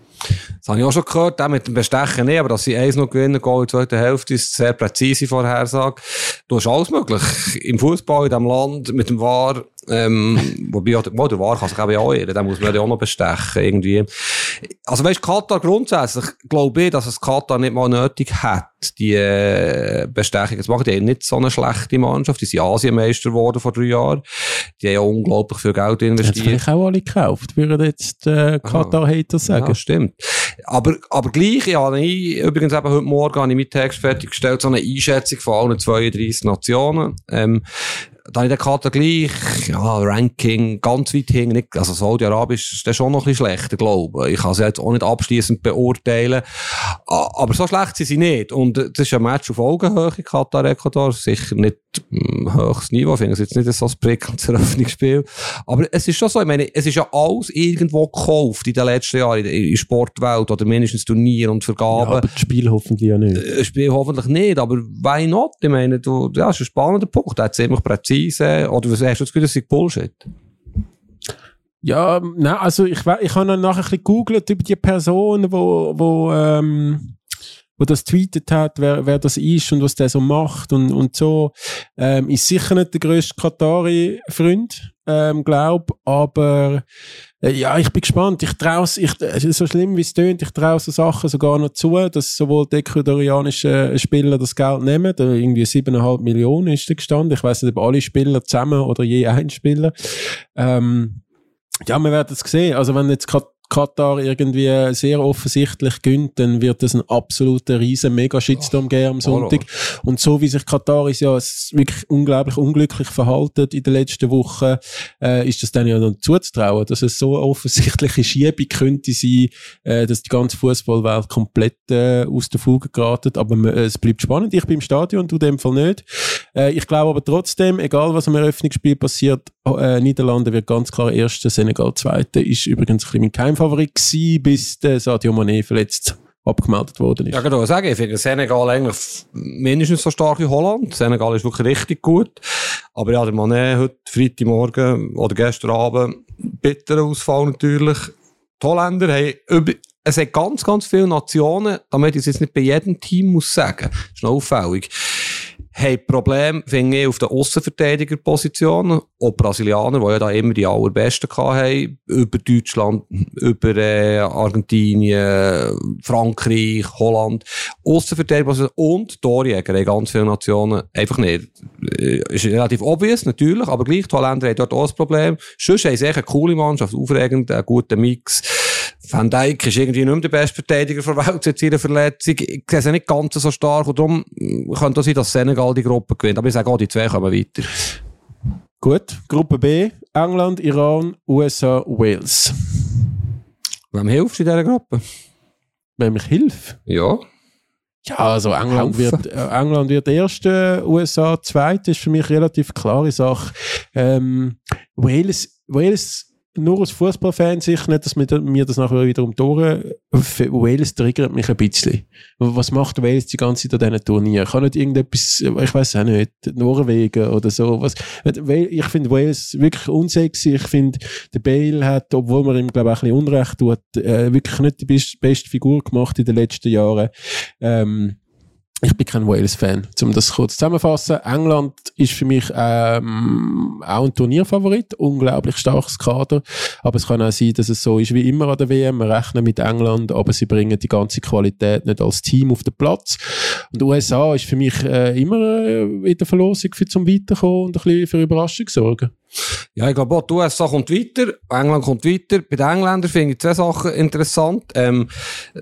Das habe ich auch schon gehört, auch mit dem Bestechen nicht, aber dass sie eins noch gewinnen, Goal in der zweiten Hälfte, ist sehr präzise Vorhersage. Du hast alles möglich. Im Fußball, in diesem Land, mit dem VAR, ähm, wobei auch, der- VAR kann sich eben auch irren, den muss man ja auch noch bestechen, irgendwie. Also weißt, Katar grundsätzlich, glaube ich, dass es Katar nicht mal nötig hat, die äh, Bestechung zu machen. Die haben nicht so eine schlechte Mannschaft, die sind Asienmeister geworden vor drei Jahren. Die haben ja unglaublich viel Geld Haben investiert. vielleicht auch alle gekauft, würden jetzt äh, Katar-Hater sagen. Ja, stimmt. Aber, aber gleich, ja, ich, übrigens eben heute Morgen habe ich meinen Text fertiggestellt, so eine Einschätzung von allen 32 Nationen. Ähm, da ich den Kater gleich, ja, Ranking ganz weit hinten, nicht, also Saudi-Arabisch ist dann schon noch ein bisschen schlechter, glaube ich. Ich kann es jetzt auch nicht abschließend beurteilen. Aber so schlecht sind sie nicht. Und äh, das ist ein Match auf Augenhöhe, Katar, Ecuador. Sicher nicht mm, höchstes Niveau. Ich finde es jetzt nicht so ein prickelndes Eröffnungsspiel. Aber es ist schon so, ich meine, es ist ja alles irgendwo gekauft in den letzten Jahren, in der in der Sportwelt oder mindestens Turnier und Ja, Vergaben. aber das Spiel hoffentlich ja nicht. Ein Spiel hoffentlich nicht, aber why not? Ich meine, du, ja, das ist ein spannender Punkt. Der hat ziemlich präzise. Oder was hast du das Gefühl, das ist Bullshit? Ja, nein, also ich, ich habe dann nachher ein bisschen gegoogelt über die Person, wo, wo, ähm, wo das tweetet hat, wer, wer das ist und was der so macht und, und so. Ähm, ist sicher nicht der grösste Katari-Freund, ähm, glaub, aber ja, ich bin gespannt. Ich traue ich, äh, so schlimm wie es tönt, ich traue so Sachen sogar noch zu, dass sowohl die ecuadorianischen Spieler das Geld nehmen, da irgendwie 7,5 Millionen ist da gestanden. Ich weiß nicht, ob alle Spieler zusammen oder je ein Spieler. Ähm, ja, wir werden es sehen. Also wenn jetzt Kat- Katar irgendwie sehr offensichtlich gönnt, dann wird das ein absoluter riesen Mega-Shitstorm geben am Sonntag. Und so wie sich Kataris ja s- wirklich unglaublich unglücklich verhalten in den letzten Wochen, äh, ist das dann ja noch zuzutrauen, dass es so eine offensichtliche Schiebung könnte sein, äh, dass die ganze Fußballwelt komplett äh, aus der Fuge geraten. Aber äh, es bleibt spannend. Ich bin im Stadion, du in dem Fall nicht. Äh, ich glaube aber trotzdem, egal was am Eröffnungsspiel passiert, äh, Niederlande wird ganz klar Erster, Senegal Zweiter. Ist übrigens ein bisschen mein Keimfavorit gewesen, bis der Sadio Mané verletzt abgemeldet worden ist. Ja, genau sagen. Ich finde Senegal eigentlich mindestens so stark wie Holland. Senegal ist wirklich richtig gut. Aber ja, der Mané heute Freitagmorgen oder gestern Abend, bitterer Ausfall natürlich. Die Holländer haben es hat ganz, ganz viele Nationen, damit ich es jetzt nicht bei jedem Team muss sagen, ist noch auffällig, haben Probleme, finde ich, auf den Aussenverteidigerpositionen. Auch Brasilianer, die ja da immer die allerbesten hatten, über Deutschland, über äh, Argentinien, Frankreich, Holland. Aussenverteidiger und Torjäger haben ganz Nationen einfach nicht. Äh, Ist relativ obvious, natürlich, aber gleich, die Holländer haben dort auch ein Problem. Sonst haben sie echt eine coole Mannschaft, aufregend, einen guten Mix. Van Dijk ist irgendwie nicht mehr der beste Verteidiger der Welt seit seiner Verletzung. Ich sehe sie nicht ganz so stark und darum könnte es sein, dass Senegal die Gruppe gewinnt. Aber ich sage auch, die zwei kommen weiter. Gut, Gruppe B, England, Iran, USA, Wales. Wem hilfst du in dieser Gruppe? Wenn mich hilft. Ja. Ja, also England Helfen. wird, äh, England wird Erste, USA Zweite, ist für mich relativ klare Sache. Ähm, Wales, Wales, nur aus Fußballfansicht, nicht, dass mir, da- mir das nachher wiederum durch, Wales triggert mich ein bisschen. Was macht Wales die ganze Zeit an diesen Turnieren? Kann nicht irgendetwas, ich weiß auch nicht, Norwegen oder so. Was, ich finde Wales wirklich unsexy. Ich finde, der Bale hat, obwohl man ihm, glaube ich, ein bisschen Unrecht tut, äh, wirklich nicht die best, beste Figur gemacht in den letzten Jahren. Ähm, ich bin kein Wales-Fan. Um das kurz zusammenzufassen, England ist für mich ähm, auch ein Turnierfavorit, unglaublich starkes Kader, aber es kann auch sein, dass es so ist wie immer an der WM, wir rechnen mit England, aber sie bringen die ganze Qualität nicht als Team auf den Platz. Und USA ist für mich äh, immer äh, in der Verlosung für zum Weiterkommen und ein bisschen für Überraschung sorgen. Ja, ich glaube auch, die USA kommt weiter, England kommt weiter. Bei den Engländern finde ich zwei Sachen interessant. Ähm,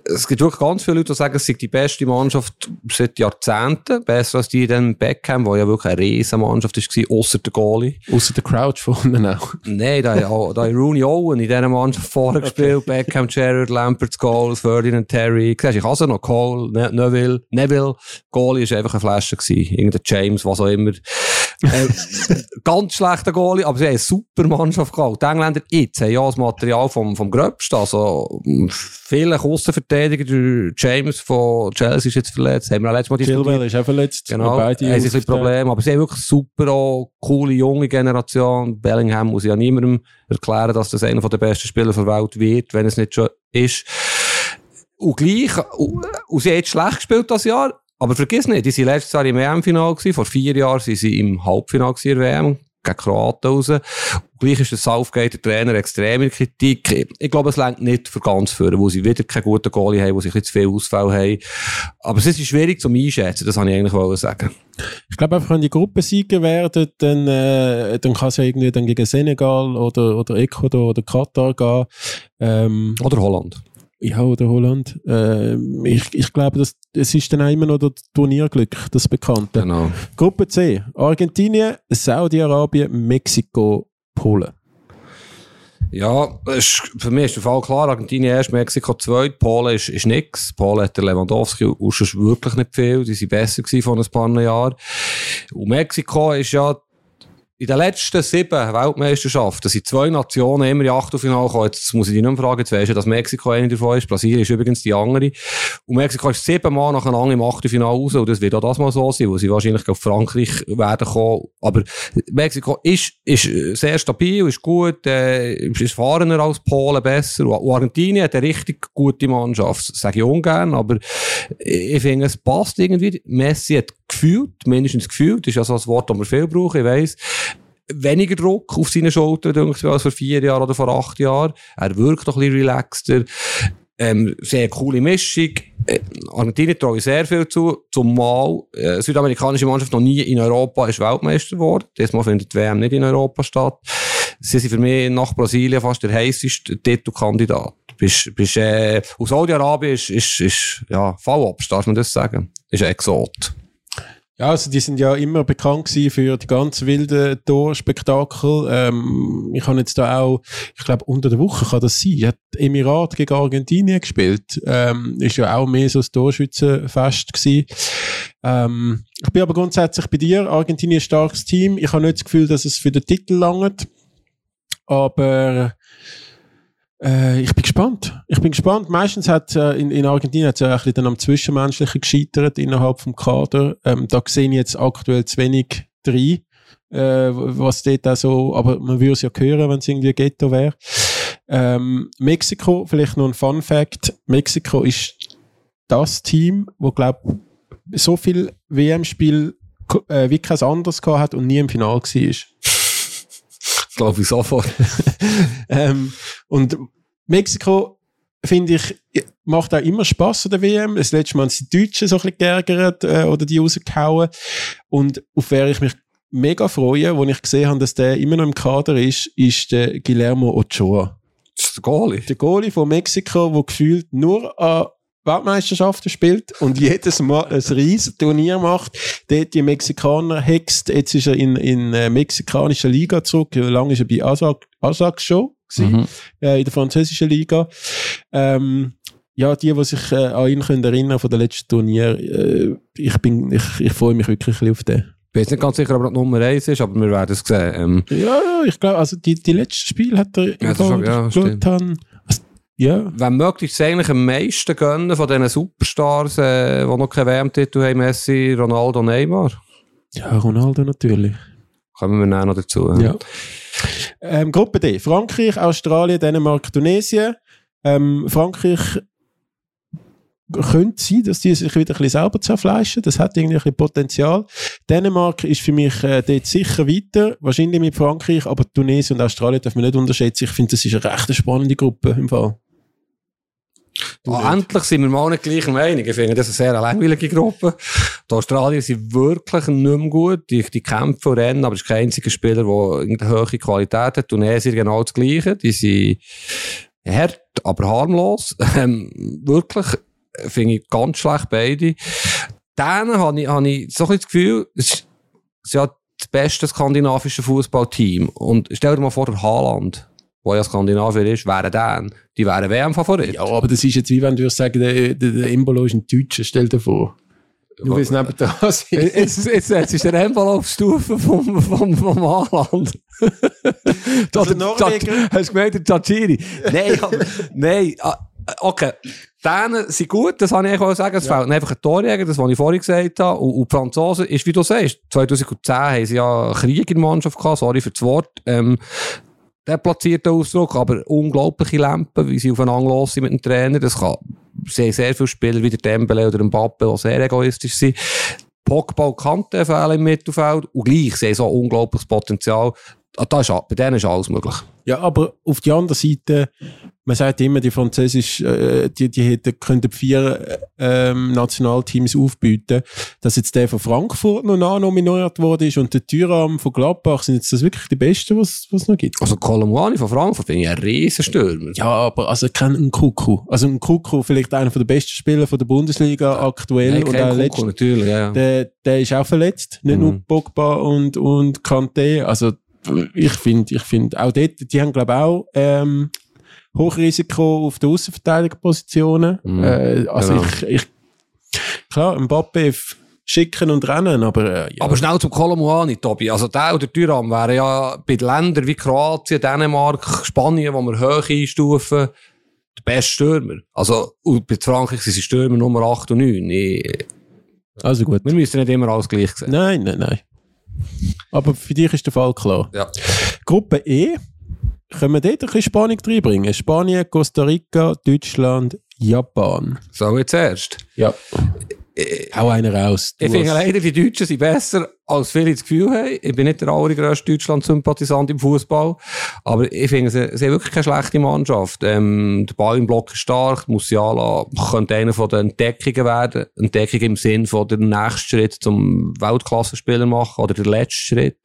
es gibt wirklich ganz viele Leute, die sagen, es sei die beste Mannschaft seit Jahrzehnten. Besser als die dann Beckham, wo ja wirklich eine riesen Mannschaft war, außer der Goalie. Außer der Crouch vorne auch. Nein, da, hat- Rooney Owen in dieser Mannschaft vorher gespielt. Beckham, Gerrard, Lampert, Scholes, Ferdinand, Terry. Siehst, ich hasse noch Cole, ne Neville, Neville. Goalie war einfach eine Flasche gewesen. Irgendein James, was auch immer. Äh, ganz schlechter Goalie, aber sie haben eine super Mannschaft gehabt. Die Engländer jetzt haben ja das Material vom, vom Gröbsten. Also, viele Aussenverteidiger, der James von Chelsea ist jetzt verletzt. Haben wir auch letztes Mal diskutiert. Chilwell ist auch verletzt. Genau, Beide haben sie ein. Probleme. Aber sie haben wirklich super auch coole junge Generation. Bellingham muss ja niemandem erklären, dass das einer der besten Spieler der Welt wird, wenn es nicht schon ist. Und gleich, und, und sie jetzt schlecht gespielt das Jahr. Aber vergiss nicht, die waren letztes Jahr im WM-Final. Vor vier Jahren waren sie im in der WM. Gegen Kroaten raus. Und gleich ist der Southgate, der Trainer, extrem in Kritik. Ich, glaube, es längt nicht für ganz führen, wo sie wieder keinen guten Goalie haben, wo sie ein zu viel Ausfall haben. Aber es ist schwierig zum Einschätzen, das wollte ich eigentlich sagen. Ich glaube einfach, wenn die Gruppe Sieger werden, dann, äh, dann kann es ja irgendwie dann gegen Senegal oder, oder Ecuador oder Katar gehen. Ähm, Oder Holland. Ja, oder Holland. Ähm, ich, ich glaube, das, es ist dann auch immer noch das Turnierglück, das Bekannte. Genau. Gruppe C. Argentinien, Saudi-Arabien, Mexiko, Polen. Ja, ist, für mich ist der Fall klar. Argentinien erst, Mexiko zweit. Polen ist, ist nix. Polen hat der Lewandowski sonst wirklich nicht viel. Die sind besser gewesen vor ein paar Jahren. Und Mexiko ist ja in den letzten sieben Weltmeisterschaften sind zwei Nationen immer in Achtelfinale gekommen. Jetzt muss ich dich nicht mehr fragen, jetzt weisst du, dass Mexiko eine davon ist. Brasilien ist übrigens die andere. Und Mexiko ist siebenmal nacheinander im Achtelfinale raus. Und das wird auch das mal so sein, wo sie wahrscheinlich auf Frankreich werden kommen. Aber Mexiko ist, ist sehr stabil, ist gut, äh, ist erfahrener als Polen, besser. Und Argentinien hat eine richtig gute Mannschaft. Das sage ich ungern, aber ich finde, es passt irgendwie. Messi hat gefühlt, mindestens gefühlt, ist ja so Wort, das wir viel brauchen, ich weiss, weniger Druck auf seine Schultern, denke ich, als vor vier Jahren oder vor acht Jahren. Er wirkt noch ein bisschen relaxter. Ähm, sehr coole Mischung. Äh, Argentinien traue ich sehr viel zu. Zumal äh, südamerikanische Mannschaft noch nie in Europa ist Weltmeister geworden. Diesmal findet die WM nicht in Europa statt. Sie sind für mich nach Brasilien fast der heißeste Titelkandidat. Bist, bist, äh, aus Saudi-Arabien ist, ist, ist, ja, Fallobst, darf man das sagen? Ist ein Exot. Ja, also die sind ja immer bekannt gewesen für die ganz wilden Torspektakel. Ähm, ich habe jetzt da auch, ich glaube unter der Woche kann das sein, hat Emirat gegen Argentinien gespielt. Ähm, ist ja auch mehr so das Torschützenfest gewesen. Ähm, ich bin aber grundsätzlich bei dir. Argentinien ist ein starkes Team. Ich habe nicht das Gefühl, dass es für den Titel langt. Aber äh, ich bin gespannt. Ich bin gespannt. Meistens hat äh, in, in Argentinien hat's ja ein bisschen dann am Zwischenmenschlichen gescheitert innerhalb vom Kader. Ähm, da sehe ich jetzt aktuell zu wenig drin, äh, was dort auch so, aber man würde es ja hören, wenn es irgendwie Ghetto wäre. Ähm, Mexiko, vielleicht noch ein Fun Fact. Mexiko ist das Team, wo glaub so viel WM-Spiel äh, wie kein anderes gehabt hat und nie im Finale war. Glaube ich sofort. ähm, und Mexiko, finde ich, macht auch immer Spaß an der WM. Das letzte Mal haben sie die Deutschen so ein bisschen geärgert äh, oder die rausgehauen. Und auf wer ich mich mega freue, wo ich gesehen habe, dass der immer noch im Kader ist, ist der Guillermo Ochoa. Das ist der Goalie. Der Goalie von Mexiko, der gefühlt nur an Weltmeisterschaften spielt und jedes Mal ein riesen Turnier macht. Dort die Mexikaner hext. Jetzt ist er in, in äh, mexikanischer Liga zurück. Lange ist er bei Asak, Asak schon gewesen, äh, in der französischen Liga. Ähm, ja, die, die sich äh, an ihn können erinnern von der letzten Turnier, äh, ich bin, ich, ich freue mich wirklich auf den. Ich bin jetzt nicht ganz sicher, ob er Nummer 1 ist, aber wir werden es sehen. Ähm, Ja, ja, ich glaube, also die, die letzten Spiele hat er ist schon- ja, haben. Also, ja, Wenn möglich, ist eigentlich am meisten gönnen von diesen Superstars, äh, die noch keinen WM-Titel haben, Messi, Ronaldo, Neymar. ja, Ronaldo natürlich. Kommen wir nachher noch dazu. Ja. Ähm, Gruppe D. Frankreich, Australien, Dänemark, Tunesien. Ähm, Frankreich könnte sein, dass die sich wieder ein bisschen selber zerfleischen. Das hat irgendwie ein bisschen Potenzial. Dänemark ist für mich äh, dort sicher weiter, wahrscheinlich mit Frankreich, aber Tunesien und Australien darf man nicht unterschätzen. Ich finde, das ist eine recht spannende Gruppe im Fall. Oh, endlich sind wir mal nicht gleicher Meinung. Ich finde, das ist eine sehr langweilige Gruppe. Die Australier sind wirklich nicht mehr gut. Die, die kämpfen und rennen, aber es ist kein einziger Spieler, der eine hohe Qualität hat. Tunesier genau das Gleiche. Die sind hart, aber harmlos. Ähm, wirklich finde ich ganz schlecht beide. Denen habe ich, habe ich so ein das Gefühl, es ist, es ist ja das beste skandinavische Fußballteam. Und stell dir mal vor, der Haaland, Skandinavier ist, wäre dann. Die wären WM-Favorit. Ja, aber das ist jetzt wie wenn du sagen, der, der, der Embolo ist ein Deutscher, stell dir vor. Weil es neben dran sind. Jetzt, jetzt, jetzt ist der Embolo auf Stufe vom, vom, vom Haaland. Also Norweger? Hast du gemeint, der Tachiri? Nein, nein, okay. Dänen sind gut, das habe ich auch sagen. Es ja. fehlt einfach ein Torjäger, das, was ich vorhin gesagt habe. Und, und die Franzosen ist, wie du sagst, 2010 haben sie ja Krieg in der Mannschaft gehabt, sorry für das Wort. Ähm, der platzierte Ausdruck, aber unglaubliche Lampen, wie sie aufeinander los sind mit dem Trainer. Das kann sehr, sehr viele Spieler wie der Dembele oder der Mbappe, die sehr egoistisch sind. Pogba und Kante fehlen im Mittelfeld und gleich sehen so unglaubliches Potenzial. Ah, da ist, bei denen ist alles möglich. Ja, aber auf die andere Seite, man sagt immer, die Französisch, äh, die, die hätten, könnten vier ähm, Nationalteams aufbieten. Dass jetzt der von Frankfurt noch nominiert worden ist und der Thüram von Gladbach, sind jetzt das wirklich die Besten, was es noch gibt? Also Colomwani von Frankfurt finde ich ein Riesenstürmer. Ja, aber also kein Kuku. Also ein Kuku, vielleicht einer der besten Spieler von der Bundesliga ja. aktuell. Ja, und Kuku, natürlich, ja. Der, der ist auch verletzt. Nicht mhm. nur Pogba und, und Kante. Also ich finde, ich finde auch dort, die haben glaube auch ähm, Hochrisiko auf der Außenverteidigerpositionen. Mhm, äh, also genau. ich, ich, klar, Mbappe schicken und rennen, aber äh, ja. Aber schnell zum Kolomuani, Tobi. Also der oder Tyram wären ja bei Ländern wie Kroatien, Dänemark, Spanien, wo wir hoch einstufen, der beste Stürmer. Also und bei Frankreich sind sie Stürmer Nummer 8 und 9. Ich, also gut. Wir müssen nicht immer alles gleich sehen. Nein, nein, nein. Aber für dich ist der Fall klar. Ja. Gruppe E, können wir dort ein bisschen Spannung reinbringen? Spanien, Costa Rica, Deutschland, Japan. So jetzt erst. Ja. Äh, Hau einer raus. Ich finde leider, die Deutschen sind besser, als viele das Gefühl haben. Ich bin nicht der allergrößte Deutschland-Sympathisant im Fußball, aber ich finde, sie, sie haben wirklich keine schlechte Mannschaft. Ähm, der Ball im Block ist stark, Musiala könnte einer von den Entdeckungen werden. Entdeckung im Sinn von der nächsten Schritt zum Weltklassenspieler machen oder der letzte Schritt.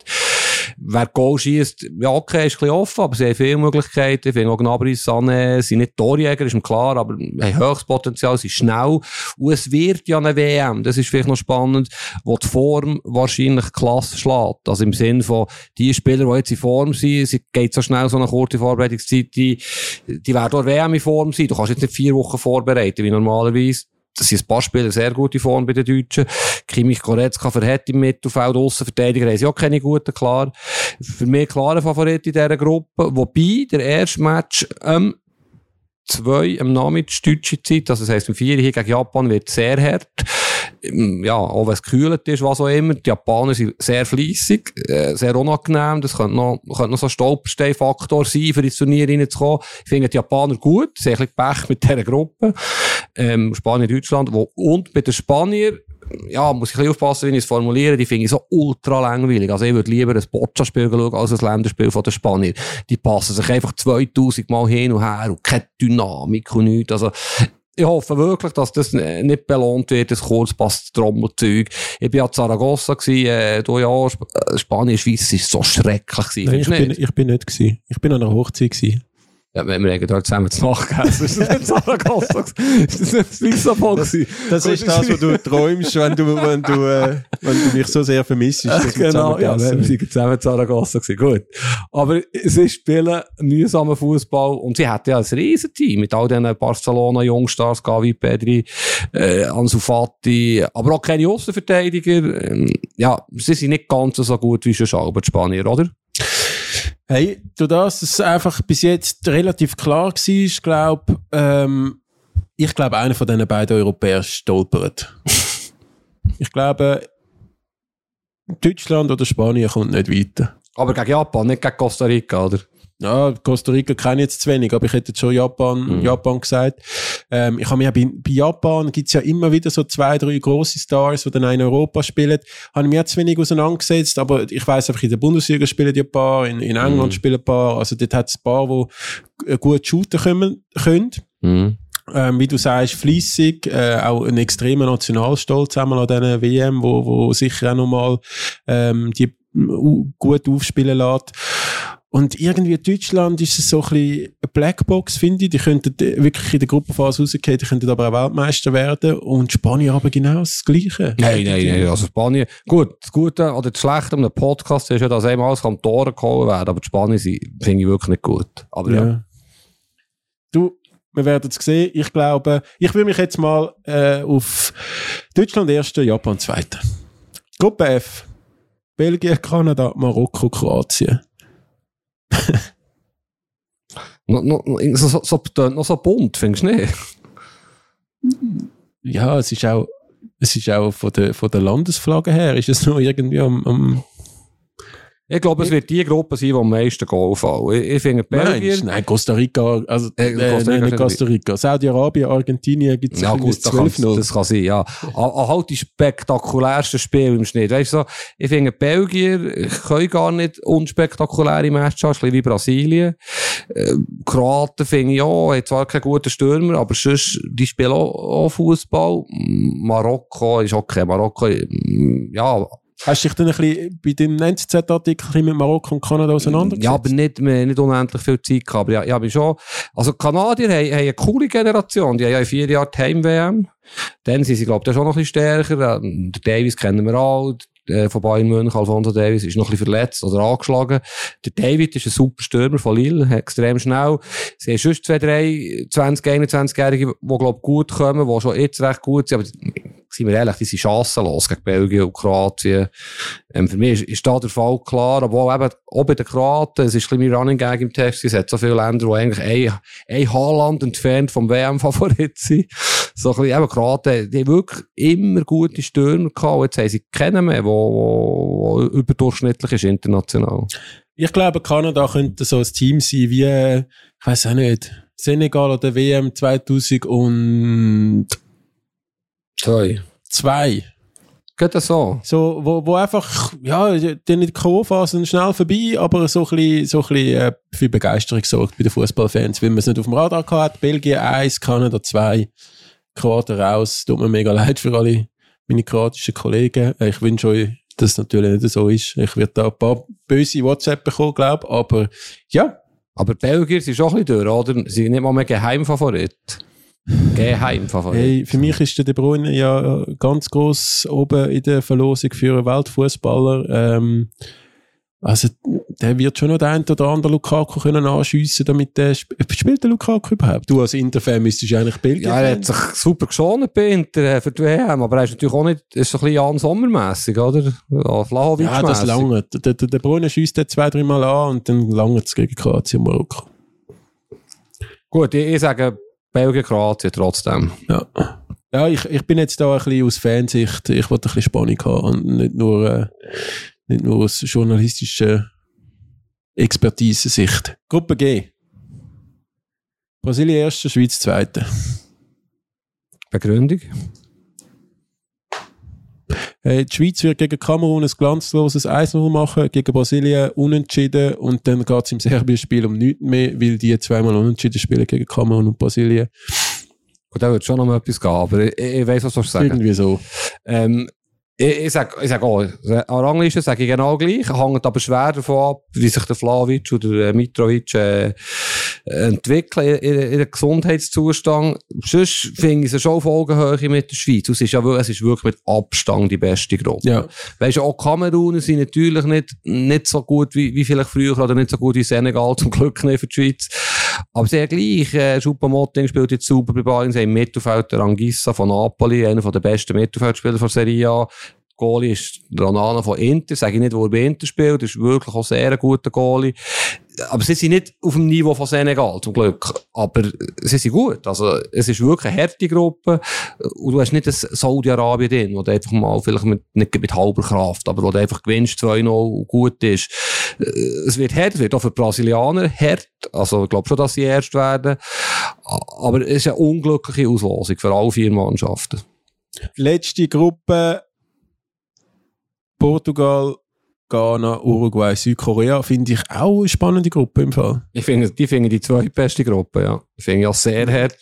Wer Goal schießt, ja, okay, ist ein bisschen offen, aber sie haben viele Möglichkeiten. Ich finde auch Gnabry, Sané, sind nicht Torjäger, ist mir klar, aber haben höchstes Potenzial, sind schnell. Und es wird ja eine WM, das ist vielleicht noch spannend, wo die Form wahrscheinlich klasse schlägt. Also im Sinn von, die Spieler, die jetzt in Form sind, sie geht so schnell so eine kurze Vorbereitungszeit, die, die werden auch WM in Form sein. Du kannst jetzt nicht vier Wochen vorbereiten, wie normalerweise das sind ein paar Spieler sehr gute Form bei den Deutschen. Kimmich Goretzka verhält im Mittelfeld, Aussenverteidiger haben sie auch keine guten, klar. Für mich klare Favorit in dieser Gruppe. Wobei, der erste Match, ähm, zwei am Nachmittag deutsche Zeit, also das heisst, um vier hier gegen Japan wird sehr hart. Ja, auch wenn es gekühlt ist, was auch immer. Die Japaner sind sehr fleissig, äh, sehr unangenehm. Das könnte noch, könnte noch so ein Stolpersteinfaktor sein, für ins Turnier reinzukommen. Ich finde die Japaner gut, sehr ein Pech mit dieser Gruppe. Ähm, Spanien, Deutschland. Wo, und bei den Spaniern, ja, muss ich ein bisschen aufpassen, wie ich es formuliere, die finde ich so ultra langweilig. Also ich würde lieber ein Boccia-Spiel schauen, als ein Länderspiel von den Spaniern. Die passen sich einfach 2000 Mal hin und her und keine Dynamik und nichts. Also, ich hoffe wirklich, dass das nicht belohnt wird, das Kurzpass-Trommelzeug. Ich bin ja in Zaragoza gewesen, äh, du ja, Sp äh, Spanien, Schweiz, ist so schrecklich gewesen. Nein, ich, bin, ich bin nicht gewesen. Ich bin an einer Hochzeit gewesen. Ja, wir dort zusammen zu Nacht gegessen. Ist das nicht Zaragoza? Ist das nicht Lissabon gewesen? Das ist das, was du träumst, wenn du, wenn du, äh, wenn du mich so sehr vermisst. Dass genau, ja, wir sind zusammen zu gewesen. Gut. Aber sie spielen mühsamen Fußball und sie hatten ja ein Riesenteam mit all diesen Barcelona-Jungstars, Gavi, Pedri, äh, Ansu Fati, aber auch keine Außenverteidiger. Ähm, ja, sie sind nicht ganz so gut wie schon die Spanier, oder? Hey, du das, es einfach bis jetzt relativ klar war, glaube ähm, ich glaube, einer von diesen beiden Europäern stolpert. ich glaube, Deutschland oder Spanien kommt nicht weiter. Aber gegen Japan, nicht gegen Costa Rica, oder? Ja, Costa Rica kenne ich jetzt zu wenig, aber ich hätte jetzt schon Japan, Mhm. Japan gesagt. Ähm, ich habe mir ja bei, bei Japan gibt's ja immer wieder so zwei, drei große Stars, die dann in Europa spielen. Habe mir zu wenig auseinandergesetzt, aber ich weiß einfach, in der Bundesliga spielen die ein paar, in, in England Mhm. spielen ein paar, also dort hat es ein paar, die gut shooten können. können. Mhm. Ähm, wie du sagst, fließig, äh, auch ein extremer Nationalstolz einmal an diesen WM, wo, wo sicher auch nochmal ähm, die uh, gut aufspielen lässt. Und irgendwie Deutschland ist es so ein bisschen eine Blackbox, finde ich. Die könnten wirklich in der Gruppenphase rausgehen, die könnten aber auch Weltmeister werden. Und Spanien aber genau das Gleiche. Nein, nein, nein. Also Spanien, gut, das Gute oder das Schlechte an einem Podcast ist ja, dass einmal alles kann Tore geholt werden, aber die Spanier sind- finde ich wirklich nicht gut. Aber ja. Ja. Du, wir werden es sehen. Ich glaube, ich will mich jetzt mal äh, auf Deutschland erster, Japan zweiter. Gruppe F. Belgien, Kanada, Marokko, Kroatien. Noch, noch, so, so, so, noch so bunt, findest du nicht? Ja, es ist auch, es ist auch von der, von der Landesflagge her, ist es noch irgendwie am, am Ich glaube, es wird die Gruppe sein, die am meisten Goal fallen. Ich, ich finde nein, Belgien... ist- nein, Costa Rica, also, Äh, äh, Costa Rica nein, nicht Costa Rica. Saudi-Arabien, Argentinien gibt es Ja, gut, das kann, 12 das kann sein, ja. An, an halt die spektakulärsten Spiele im Schnitt. Weißt du, so, ich finde, Belgier können gar nicht unspektakuläre Matches haben, wie Brasilien. Äh, Kroaten finde ich auch, haben zwar keinen guten Stürmer, aber sonst, die spielen auch, auch Fußball. Marokko ist okay. Marokko, ja, Hast du dich dann ein bisschen bei dem NZZ-Artikel mit Marokko und Kanada auseinandergesetzt? Ja, aber nicht, nicht unendlich viel Zeit gehabt. Aber ja, ich habe schon, also die Kanadier haben, haben eine coole Generation. Die haben ja vier Jahren die Heim-WM. Dann sind sie, glaube ich, schon noch ein bisschen stärker. Ähm, Der Davis kennen wir auch. äh, Von Bayern München, Alfonso Davis, ist noch ein bisschen verletzt oder angeschlagen. Der David ist ein super Stürmer von Lille, extrem schnell. Sie haben sonst zwei, drei 20, 21-Jährige, die, glaube ich, gut kommen, die schon jetzt recht gut sind. Aber sind wir ehrlich, die sind chancenlos gegen Belgien und Kroatien. Ähm, für mich ist, ist da der Fall klar, auch, eben, auch bei den Kroaten, es ist ein bisschen Running Gag im Text, es hat so viele Länder, die eigentlich ein, ein Haaland entfernt vom WM-Favorit sind. So ein bisschen, eben Kroaten, die haben wirklich immer gute Stürmer gehabt, und jetzt haben sie keinen mehr, wo, wo überdurchschnittlich ist international. Ich glaube, Kanada könnte so ein Team sein wie, ich weiß auch nicht, Senegal oder WM 2002. Sorry. Geht das so? So, wo, wo einfach, ja, die nicht K.O.-Phasen schnell vorbei, aber so ein bisschen, so ein bisschen äh, für Begeisterung sorgt bei den Fußballfans, weil man es nicht auf dem Radar gehabt hat. Belgien 1, Kanada 2, Kroaten raus. Tut mir mega leid für alle meine kroatischen Kollegen. Äh, Ich wünsche euch, dass es natürlich nicht so ist. Ich werde da ein paar böse WhatsApp bekommen, glaube aber ja, Aber die Belgier sind schon ein bisschen durch, oder? Sie sind nicht mal mehr Geheimfavorit. Geheimfavorit. Hey, für mich ist der De Bruyne ja ganz groß oben in der Verlosung für einen Weltfußballer. Ähm, also, der wird schon noch den einen oder anderen Lukaku können anschiessen, damit der sp spielt der Lukaku überhaupt? Du als Interfan müsstest du eigentlich Belgien. Ja, er hat sich super geschont bei Inter äh, für die WM, aber er ist natürlich auch nicht, ist so ein bisschen Jan Sommermässig, oder? Ja, Vlahovic ja, das lange. Der, der, der Bruyne schießt den zwei, dreimal an und dann lange es gegen Kroatien und Marokko. Gut, ich, ich sage Belgien, Kroatien trotzdem. Ja. Ja, ich, ich bin jetzt da ein bisschen aus Fansicht. Ich wollte ein bisschen Spannung haben und nicht nur, äh, nicht nur aus journalistischer Expertise-Sicht. Gruppe G. Brasilien erster, Schweiz zweiter. Begründung? Äh, die Schweiz wird gegen Kamerun ein glanzloses 1-0 machen, gegen Brasilien unentschieden und dann geht es im Serbien-Spiel um nichts mehr, weil die zweimal unentschieden spielen gegen Kamerun und Brasilien. Gut, da wird schon noch mal etwas gehen, aber ich, ich weiss, was du sagen. Irgendwie so. Ähm, ich, ich sag, ich sag auch, an Rangliste sage ich genau gleich, hängt aber schwer davon ab, wie sich der Flavic oder der Mitrovic äh, entwickeln in, in, in Gesundheitszustand. Sonst finde ich es schon auf Augenhöhe mit der Schweiz. Es ist ja es ist wirklich mit Abstand die beste Gruppe. Ja. Weißt du, auch Kameruner sind natürlich nicht, nicht so gut wie, wie vielleicht früher oder nicht so gut wie Senegal, zum Glück nicht für die Schweiz. Aber sehr gleich, äh, Schupamotting spielt jetzt super bei Bayern, sie haben Mittelfeld der Angissa von Napoli, einer der besten Mittelfeldspieler von Serie A. Goalie ist der Onana von Inter, sage ich nicht, wo er bei Inter spielt, ist wirklich auch sehr ein guter Goalie. aber sie sind nicht auf dem Niveau von Senegal, zum Glück. Aber sie sind gut. Also, es ist wirklich eine harte Gruppe. Und du hast nicht ein Saudi-Arabien drin, wo du einfach mal vielleicht mit, nicht mit halber Kraft, aber wo du einfach gewinnst 2-0 und gut ist. Es wird hart, es wird auch für Brasilianer hart. Also, ich glaube schon, dass sie erst werden. Aber es ist eine unglückliche Auslosung für alle vier Mannschaften. Letzte Gruppe Portugal, Ghana, Uruguay, Südkorea finde ich auch eine spannende Gruppe im Fall. Ich finde, die finde die zweitbeste Gruppe, ja. Ich finde ja sehr hart.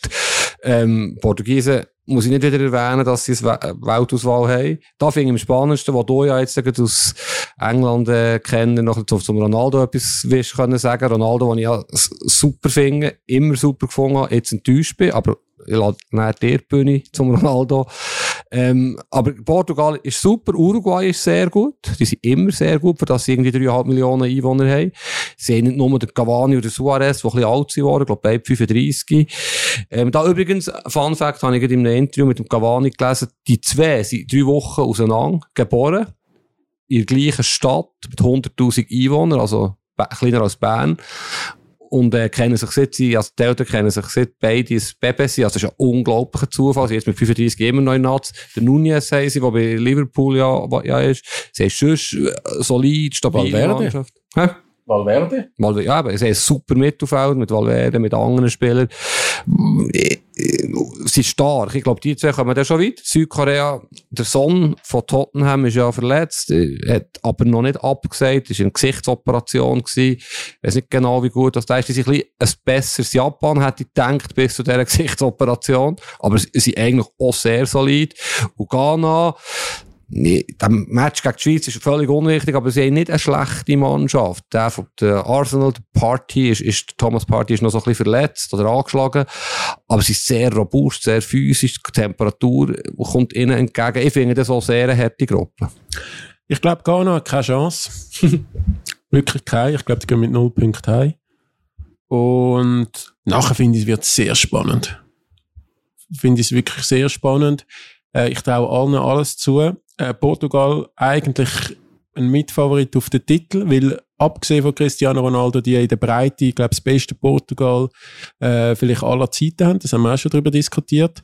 Ähm, Portugiesen muss ich nicht wieder erwähnen, dass sie eine Weltauswahl haben. Da finde ich am spannendsten, was du ja jetzt aus England äh, kennen, noch zum Ronaldo etwas willst können sagen. Ronaldo, den ich ja super finde, immer super gefunden habe, jetzt enttäuscht bin, aber ich lade näher die Bühne zum Ronaldo. Ähm, aber Portugal ist super, Uruguay ist sehr gut. Die sind immer sehr gut, für das sie irgendwie 3,5 Millionen Einwohner haben. Sie haben nicht nur den Cavani oder Suarez, die ein bisschen alt sind, ich glaube, beide 35. Ähm, da übrigens, Fun Fact, habe ich in einem Interview mit dem Cavani gelesen, die zwei sind drei Wochen auseinander geboren. In der gleichen Stadt mit 100.000 Einwohnern, also kleiner als Bern und äh, kennen sich seit sie, also die Eltern kennen sich seit beide Baby sind, also das ist ein unglaublicher Zufall, sie jetzt mit 35 immer noch in Nats, der Nunez haben sie, der bei Liverpool ja, ja ist, sie ist sonst äh, solid, stabil Mannschaft. Hä? Valverde? Valverde? Ja, aber sie haben super Mittelfeld mit Valverde, mit anderen Spielern. Sie ist stark. Ich glaube, die zwei kommen dann schon weit. Südkorea, der Sohn von Tottenham ist ja verletzt, hat aber noch nicht abgesagt, ist eine Gesichtsoperation gewesen. Ich weiß nicht genau, wie gut das ist. Sie sind ein, ein besseres Japan, hätte ich gedacht, bis zu dieser Gesichtsoperation. Aber sie sind eigentlich auch sehr solid. Und Ghana, Nee, der Match gegen die Schweiz ist völlig unwichtig, aber sie haben nicht eine schlechte Mannschaft. Der von der Arsenal, der Party, ist, ist, Thomas Party ist noch so ein bisschen verletzt oder angeschlagen. Aber sie ist sehr robust, sehr physisch. Die Temperatur kommt ihnen entgegen. Ich finde das auch sehr eine harte Gruppe. Ich glaube, Ghana hat keine Chance. Wirklich keine. Ich glaube, die gehen mit null Punkten heim. Und nachher finde ich, es wird sehr spannend. Finde ich es wirklich sehr spannend. Äh, ich traue allen alles zu äh, Portugal eigentlich ein Mitfavorit auf den Titel, weil abgesehen von Cristiano Ronaldo, die in der Breite, ich glaube, das beste Portugal äh, vielleicht aller Zeiten haben, das haben wir auch schon darüber diskutiert.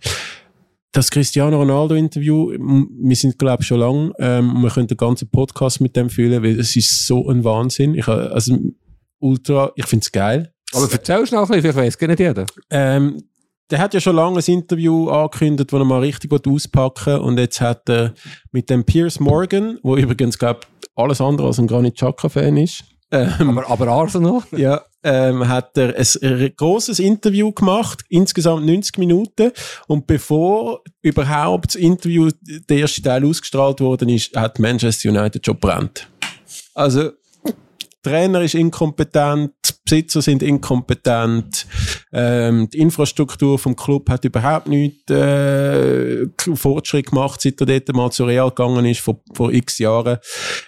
Das Cristiano Ronaldo-Interview, wir sind, glaube ich, schon lang, ähm, wir können den ganzen Podcast mit dem fühlen, weil es ist so ein Wahnsinn. Ich, also, ultra, ich finde es geil. Aber erzähl schnell ein bisschen, ich weiß gar nicht jeder. Ähm, der hat ja schon lange ein Interview angekündigt, wo er mal richtig auspacken will. Und jetzt hat er mit dem Piers Morgan, wo übrigens, glaube alles andere als ein Granit Xhaka-Fan ist. Ähm, aber, aber Arsenal? Ja, ähm, hat er ein großes Interview gemacht, insgesamt 90 Minuten. Und bevor überhaupt das Interview, der erste Teil ausgestrahlt worden ist, hat Manchester United schon brennt. Also, Trainer ist inkompetent, Besitzer sind inkompetent, ähm, die Infrastruktur vom Club hat überhaupt nicht äh, Fortschritt gemacht, seit er dort mal zu Real gegangen ist, vor, vor x Jahren.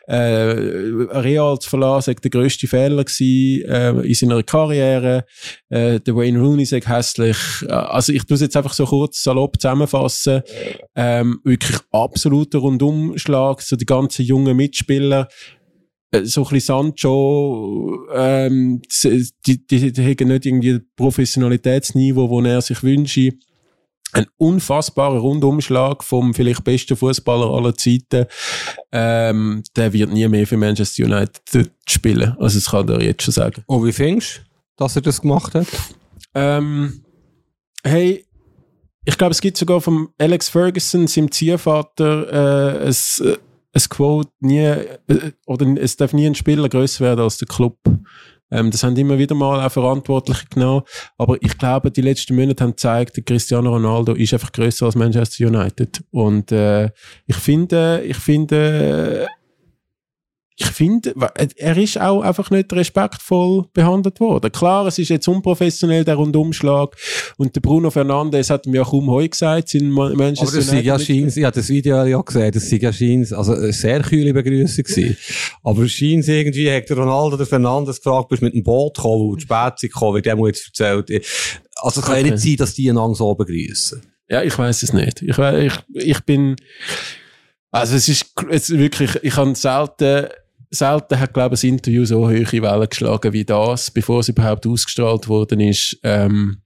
Äh, Real zu verlassen, der grösste Fehler gewesen, äh, in seiner Karriere. Äh, der Wayne Rooney sagt hässlich. Also ich tue es jetzt einfach so kurz salopp zusammenfassen. Ähm, wirklich absoluter Rundumschlag, so die ganzen jungen Mitspieler so ein bisschen Sancho, ähm, die, die, die haben nicht irgendwie das Professionalitätsniveau, wo er sich wünscht. Ein unfassbarer Rundumschlag vom vielleicht besten Fußballer aller Zeiten. Ähm, der wird nie mehr für Manchester United spielen. Also das kann er jetzt schon sagen. Und wie findest du, dass er das gemacht hat? Ähm, hey, ich glaube, es gibt sogar vom Alex Ferguson, seinem Ziehvater, äh, ein, ein Quote nie, äh, oder es darf nie ein Spieler größer werden als der Club. Ähm, das haben immer wieder mal auch Verantwortliche genommen. Aber ich glaube, die letzten Monate haben gezeigt, Cristiano Ronaldo ist einfach größer als Manchester United. Und äh, ich finde, ich finde, ich finde, er ist auch einfach nicht respektvoll behandelt worden. Klar, es ist jetzt unprofessionell, der Rundumschlag. Und der Bruno Fernandes hat mir ja kaum heu gesagt, in Manchester Aber das United. Ja Scheins, ich habe das Video ja gesehen, das sind ja Scheins, also eine sehr kühle Begrüßung gewesen. Aber Scheins irgendwie hat der Ronaldo der Fernandes gefragt, bist du mit dem Boot gekommen, und spät gekommen, wie der mir jetzt erzählt. Also es kann okay. ja nicht sein, dass die einander so begrüßen. Ja, ich weiß es nicht. Ich, ich, ich bin, also es ist, es ist wirklich, ich habe selten selten hat, glaube ich, ein Interview so hohe Wellen geschlagen wie das, bevor es überhaupt ausgestrahlt worden ist. Ähm,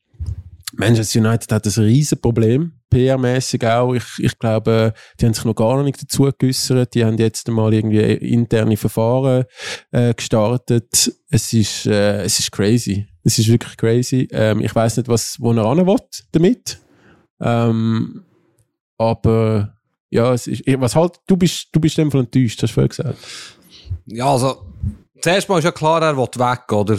Manchester United hat ein riesen Problem, PR-mäßig auch. Ich, ich glaube, die haben sich noch gar nicht dazu geäußert. Die haben jetzt mal irgendwie interne Verfahren äh, gestartet. Es ist, äh, es ist crazy. Es ist wirklich crazy. Ähm, ich weiß nicht, was, wo er ran will damit. Ähm, aber ja, es ist, was halt, du bist, du bist in dem Fall enttäuscht, hast du vorher gesagt. Ja, also, zuerst mal ist ja klar, er will weg, oder?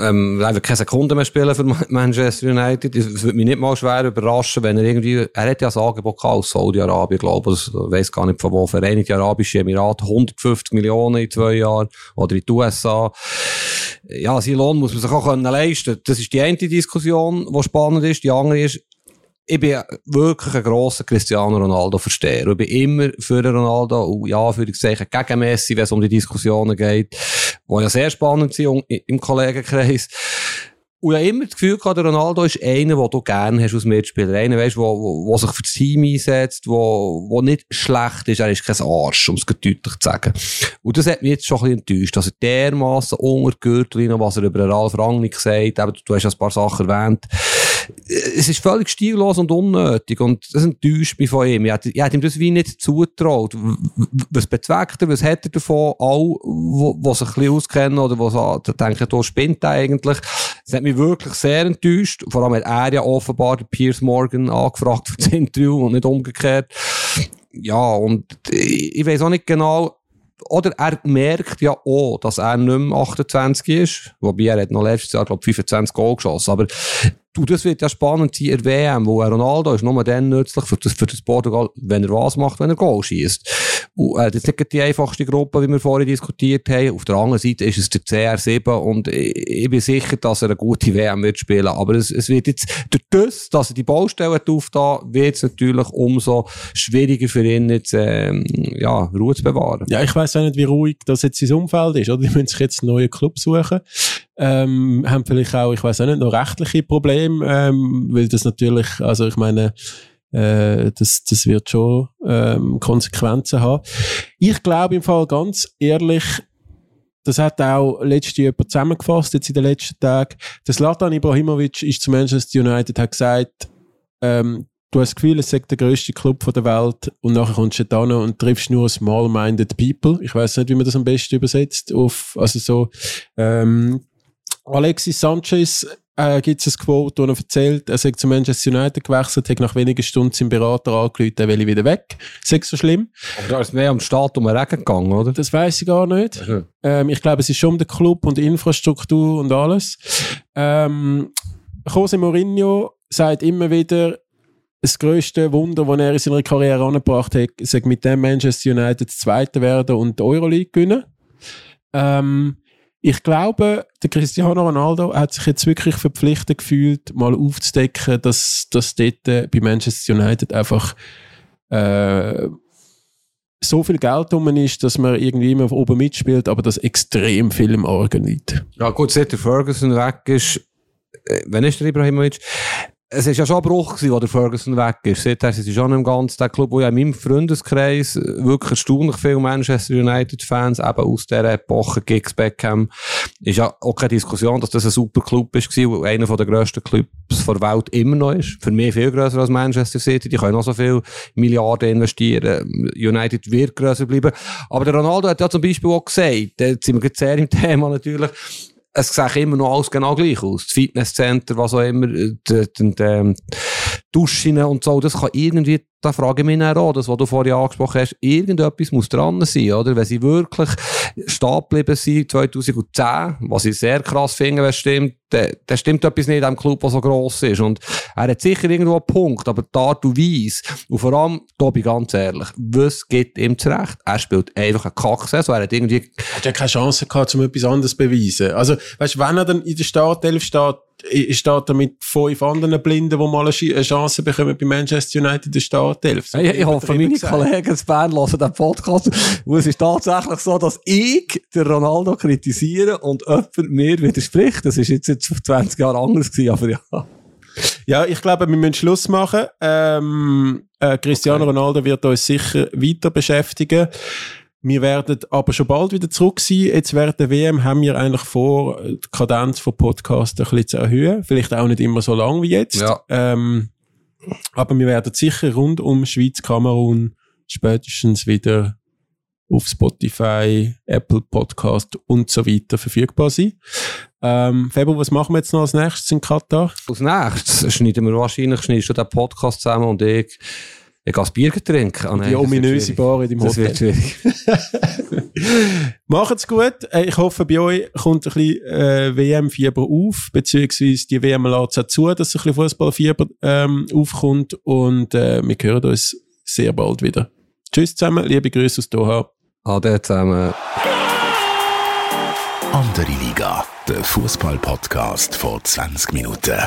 Ähm, einfach keine Sekunde mehr spielen für Manchester United. Es würde mich nicht mal schwer überraschen, wenn er irgendwie, er hat ja ein Angebot aus Saudi-Arabien, glaube ich, also, weiß gar nicht von wo, Vereinigte Arabische Emirate, 150 Millionen in zwei Jahren, oder in die USA. Ja, sein Lohn muss man sich auch können leisten. Das ist die eine Diskussion, die spannend ist. Die andere ist, ich bin wirklich ein grosser Cristiano Ronaldo-Versteher. Ich bin immer für Ronaldo und ja, für Zeichen gegen Messi, wenn es um die Diskussionen geht, die ja sehr spannend sind im Kollegenkreis. Und ich habe immer das Gefühl gehabt, der Ronaldo ist einer, den du gerne hast als Mitspieler. Einer, weißt, wo, wo, wo sich für das Team einsetzt, wo, wo nicht schlecht ist. Er ist kein Arsch, um es deutlich zu sagen. Und das hat mich jetzt schon ein bisschen enttäuscht. Also dermassen unter Gürtel, was er über Ralf Rangnick sagt, eben, du hast ja ein paar Sachen erwähnt, es ist völlig stillos und unnötig und das enttäuscht mich von ihm. Ich hätte, ich hätte ihm das wie nicht zutraut. Was bezweckt er, was hat er davon? All, die sich ein bisschen auskennen oder die denken, da spinnt er eigentlich. Das hat mich wirklich sehr enttäuscht. Vor allem hat er ja offenbar den Piers Morgan angefragt für das Interview und nicht umgekehrt. Ja, und ich, ich weiß auch nicht genau, oder er merkt ja auch, dass er nicht mehr 28 ist. Wobei er hat noch letztes Jahr, glaube ich, 25 Goal geschossen. Aber Du, das wird ja spannend sein in WM, wo Ronaldo ist nur dann nützlich für das, für das Portugal, wenn er was macht, wenn er Goal schießt. Und, äh, das ist nicht die einfachste Gruppe, wie wir vorhin diskutiert haben. Auf der anderen Seite ist es der CR7 und ich, ich bin sicher, dass er eine gute WM wird spielen. Aber es, es wird jetzt, durch das, dass er die Baustelle aufgetan, wird es natürlich umso schwieriger für ihn jetzt, ähm, ja, Ruhe zu bewahren. Ja, ich weiß auch nicht, wie ruhig das jetzt sein Umfeld ist, oder? Die müssen sich jetzt einen neuen Club suchen ähm, haben vielleicht auch, ich weiß auch nicht, noch rechtliche Probleme, ähm, weil das natürlich, also ich meine, äh, das, das wird schon ähm, Konsequenzen haben. Ich glaube im Fall ganz ehrlich, das hat auch letztes Jahr jemand zusammengefasst, jetzt in den letzten Tagen. Das Latan Ibrahimovic ist zu Manchester United, hat gesagt, ähm, du hast das Gefühl, es sei der grösste Club der Welt und nachher kommst du da und triffst nur small-minded people. Ich weiß nicht, wie man das am besten übersetzt auf, also so, ähm, Alexis Sanchez äh, gibt es ein Quote, wo er erzählt, er sei zu Manchester United gewechselt, hat nach wenigen Stunden seinen Berater angerufen, er will wieder weg. Sei so schlimm. Aber da ist mehr um den Staat um den Regen gegangen, oder? Das weiß ich gar nicht. Okay. Ähm, ich glaube, es ist schon um den Club und die Infrastruktur und alles. Ähm, Jose Mourinho sagt immer wieder, das grösste Wunder, das er in seiner Karriere angebracht hat, sei mit dem Manchester United Zweiter werden und die Euroleague gewinnen. Ähm, ich glaube, der Cristiano Ronaldo hat sich jetzt wirklich verpflichtet gefühlt, mal aufzudecken, dass, dass dort bei Manchester United einfach äh, so viel Geld rum ist, dass man irgendwie immer oben mitspielt, aber dass extrem viel im Argen liegt. Ja gut, seit der Ferguson weg ist, äh, wenn ist der Ibrahimovic? Es ist ja schon ein Bruch gewesen, wo der Ferguson weg ist. Seither sind sie schon im ganzen der Club, wo ja in meinem Freundeskreis wirklich erstaunlich viele Manchester United Fans, eben aus dieser Epoche, Giggs Beckham, ist ja auch keine Diskussion, dass das ein super Club ist gewesen, einer der grössten Clubs der Welt immer noch ist. Für mich viel grösser als Manchester City. Die können auch so viele Milliarden investieren. United wird grösser bleiben. Aber der Ronaldo hat ja zum Beispiel auch gesagt, da sind wir sehr im Thema natürlich, es sieht immer noch alles genau gleich aus. Das Fitnesscenter, was auch immer, die, die, die, Duschen und so, das kann irgendwie, da frage ich mich auch, das, was du vorhin angesprochen hast, irgendetwas muss dran sein, oder? Wenn sie wirklich stehen sind, 2010, was ich sehr krass finde, wenn es stimmt, dann, stimmt etwas nicht in dem Club, der so gross ist. Und er hat sicher irgendwo einen Punkt, aber die Art und und vor allem, da bin ich ganz ehrlich, was gibt ihm zurecht? Er spielt einfach einen Kacksaison, er hat irgendwie... Er hat ja keine Chance gehabt, um etwas anderes zu beweisen. Also, weißt du, wenn er dann in der Startelf steht, steht er mit fünf anderen Blinden, die mal eine Chance bekommen bei Manchester United der Startelf. So ich, ich hoffe, meine gesagt. Kollegen in Bern hören den Podcast. Und es ist tatsächlich so, dass ich den Ronaldo kritisiere und jemand mir widerspricht. Das ist jetzt, jetzt 20 Jahre anders gewesen, aber ja. Ja, ich glaube, wir müssen Schluss machen. Ähm, äh, Cristiano okay. Ronaldo wird uns sicher weiter beschäftigen. Wir werden aber schon bald wieder zurück sein. Jetzt während der WM haben wir eigentlich vor, die Kadenz von Podcasts ein bisschen zu erhöhen. Vielleicht auch nicht immer so lang wie jetzt. Ja. Ähm, aber wir werden sicher rund um Schweiz, Kamerun spätestens wieder auf Spotify, Apple Podcast und so weiter verfügbar sein. Ähm, Febo, was machen wir jetzt noch als nächstes in Katar? Als nächstes schneiden wir wahrscheinlich schneidest du den Podcast zusammen und ich, ein Bier trinken. Ah, nein, Die das wird ominöse. Bar in deinem Das wird Hotel. schwierig. Macht's gut. Äh, Ich hoffe, bei euch kommt ein bisschen äh, WM-Fieber auf, beziehungsweise die WM lässt auch zu, dass ein bisschen Fußballfieber ähm, aufkommt und äh, wir hören uns sehr bald wieder. Tschüss zusammen, liebe Grüße aus Doha. Ade zusammen. Andere Liga, der Fußball-Podcast vor 20 Minuten.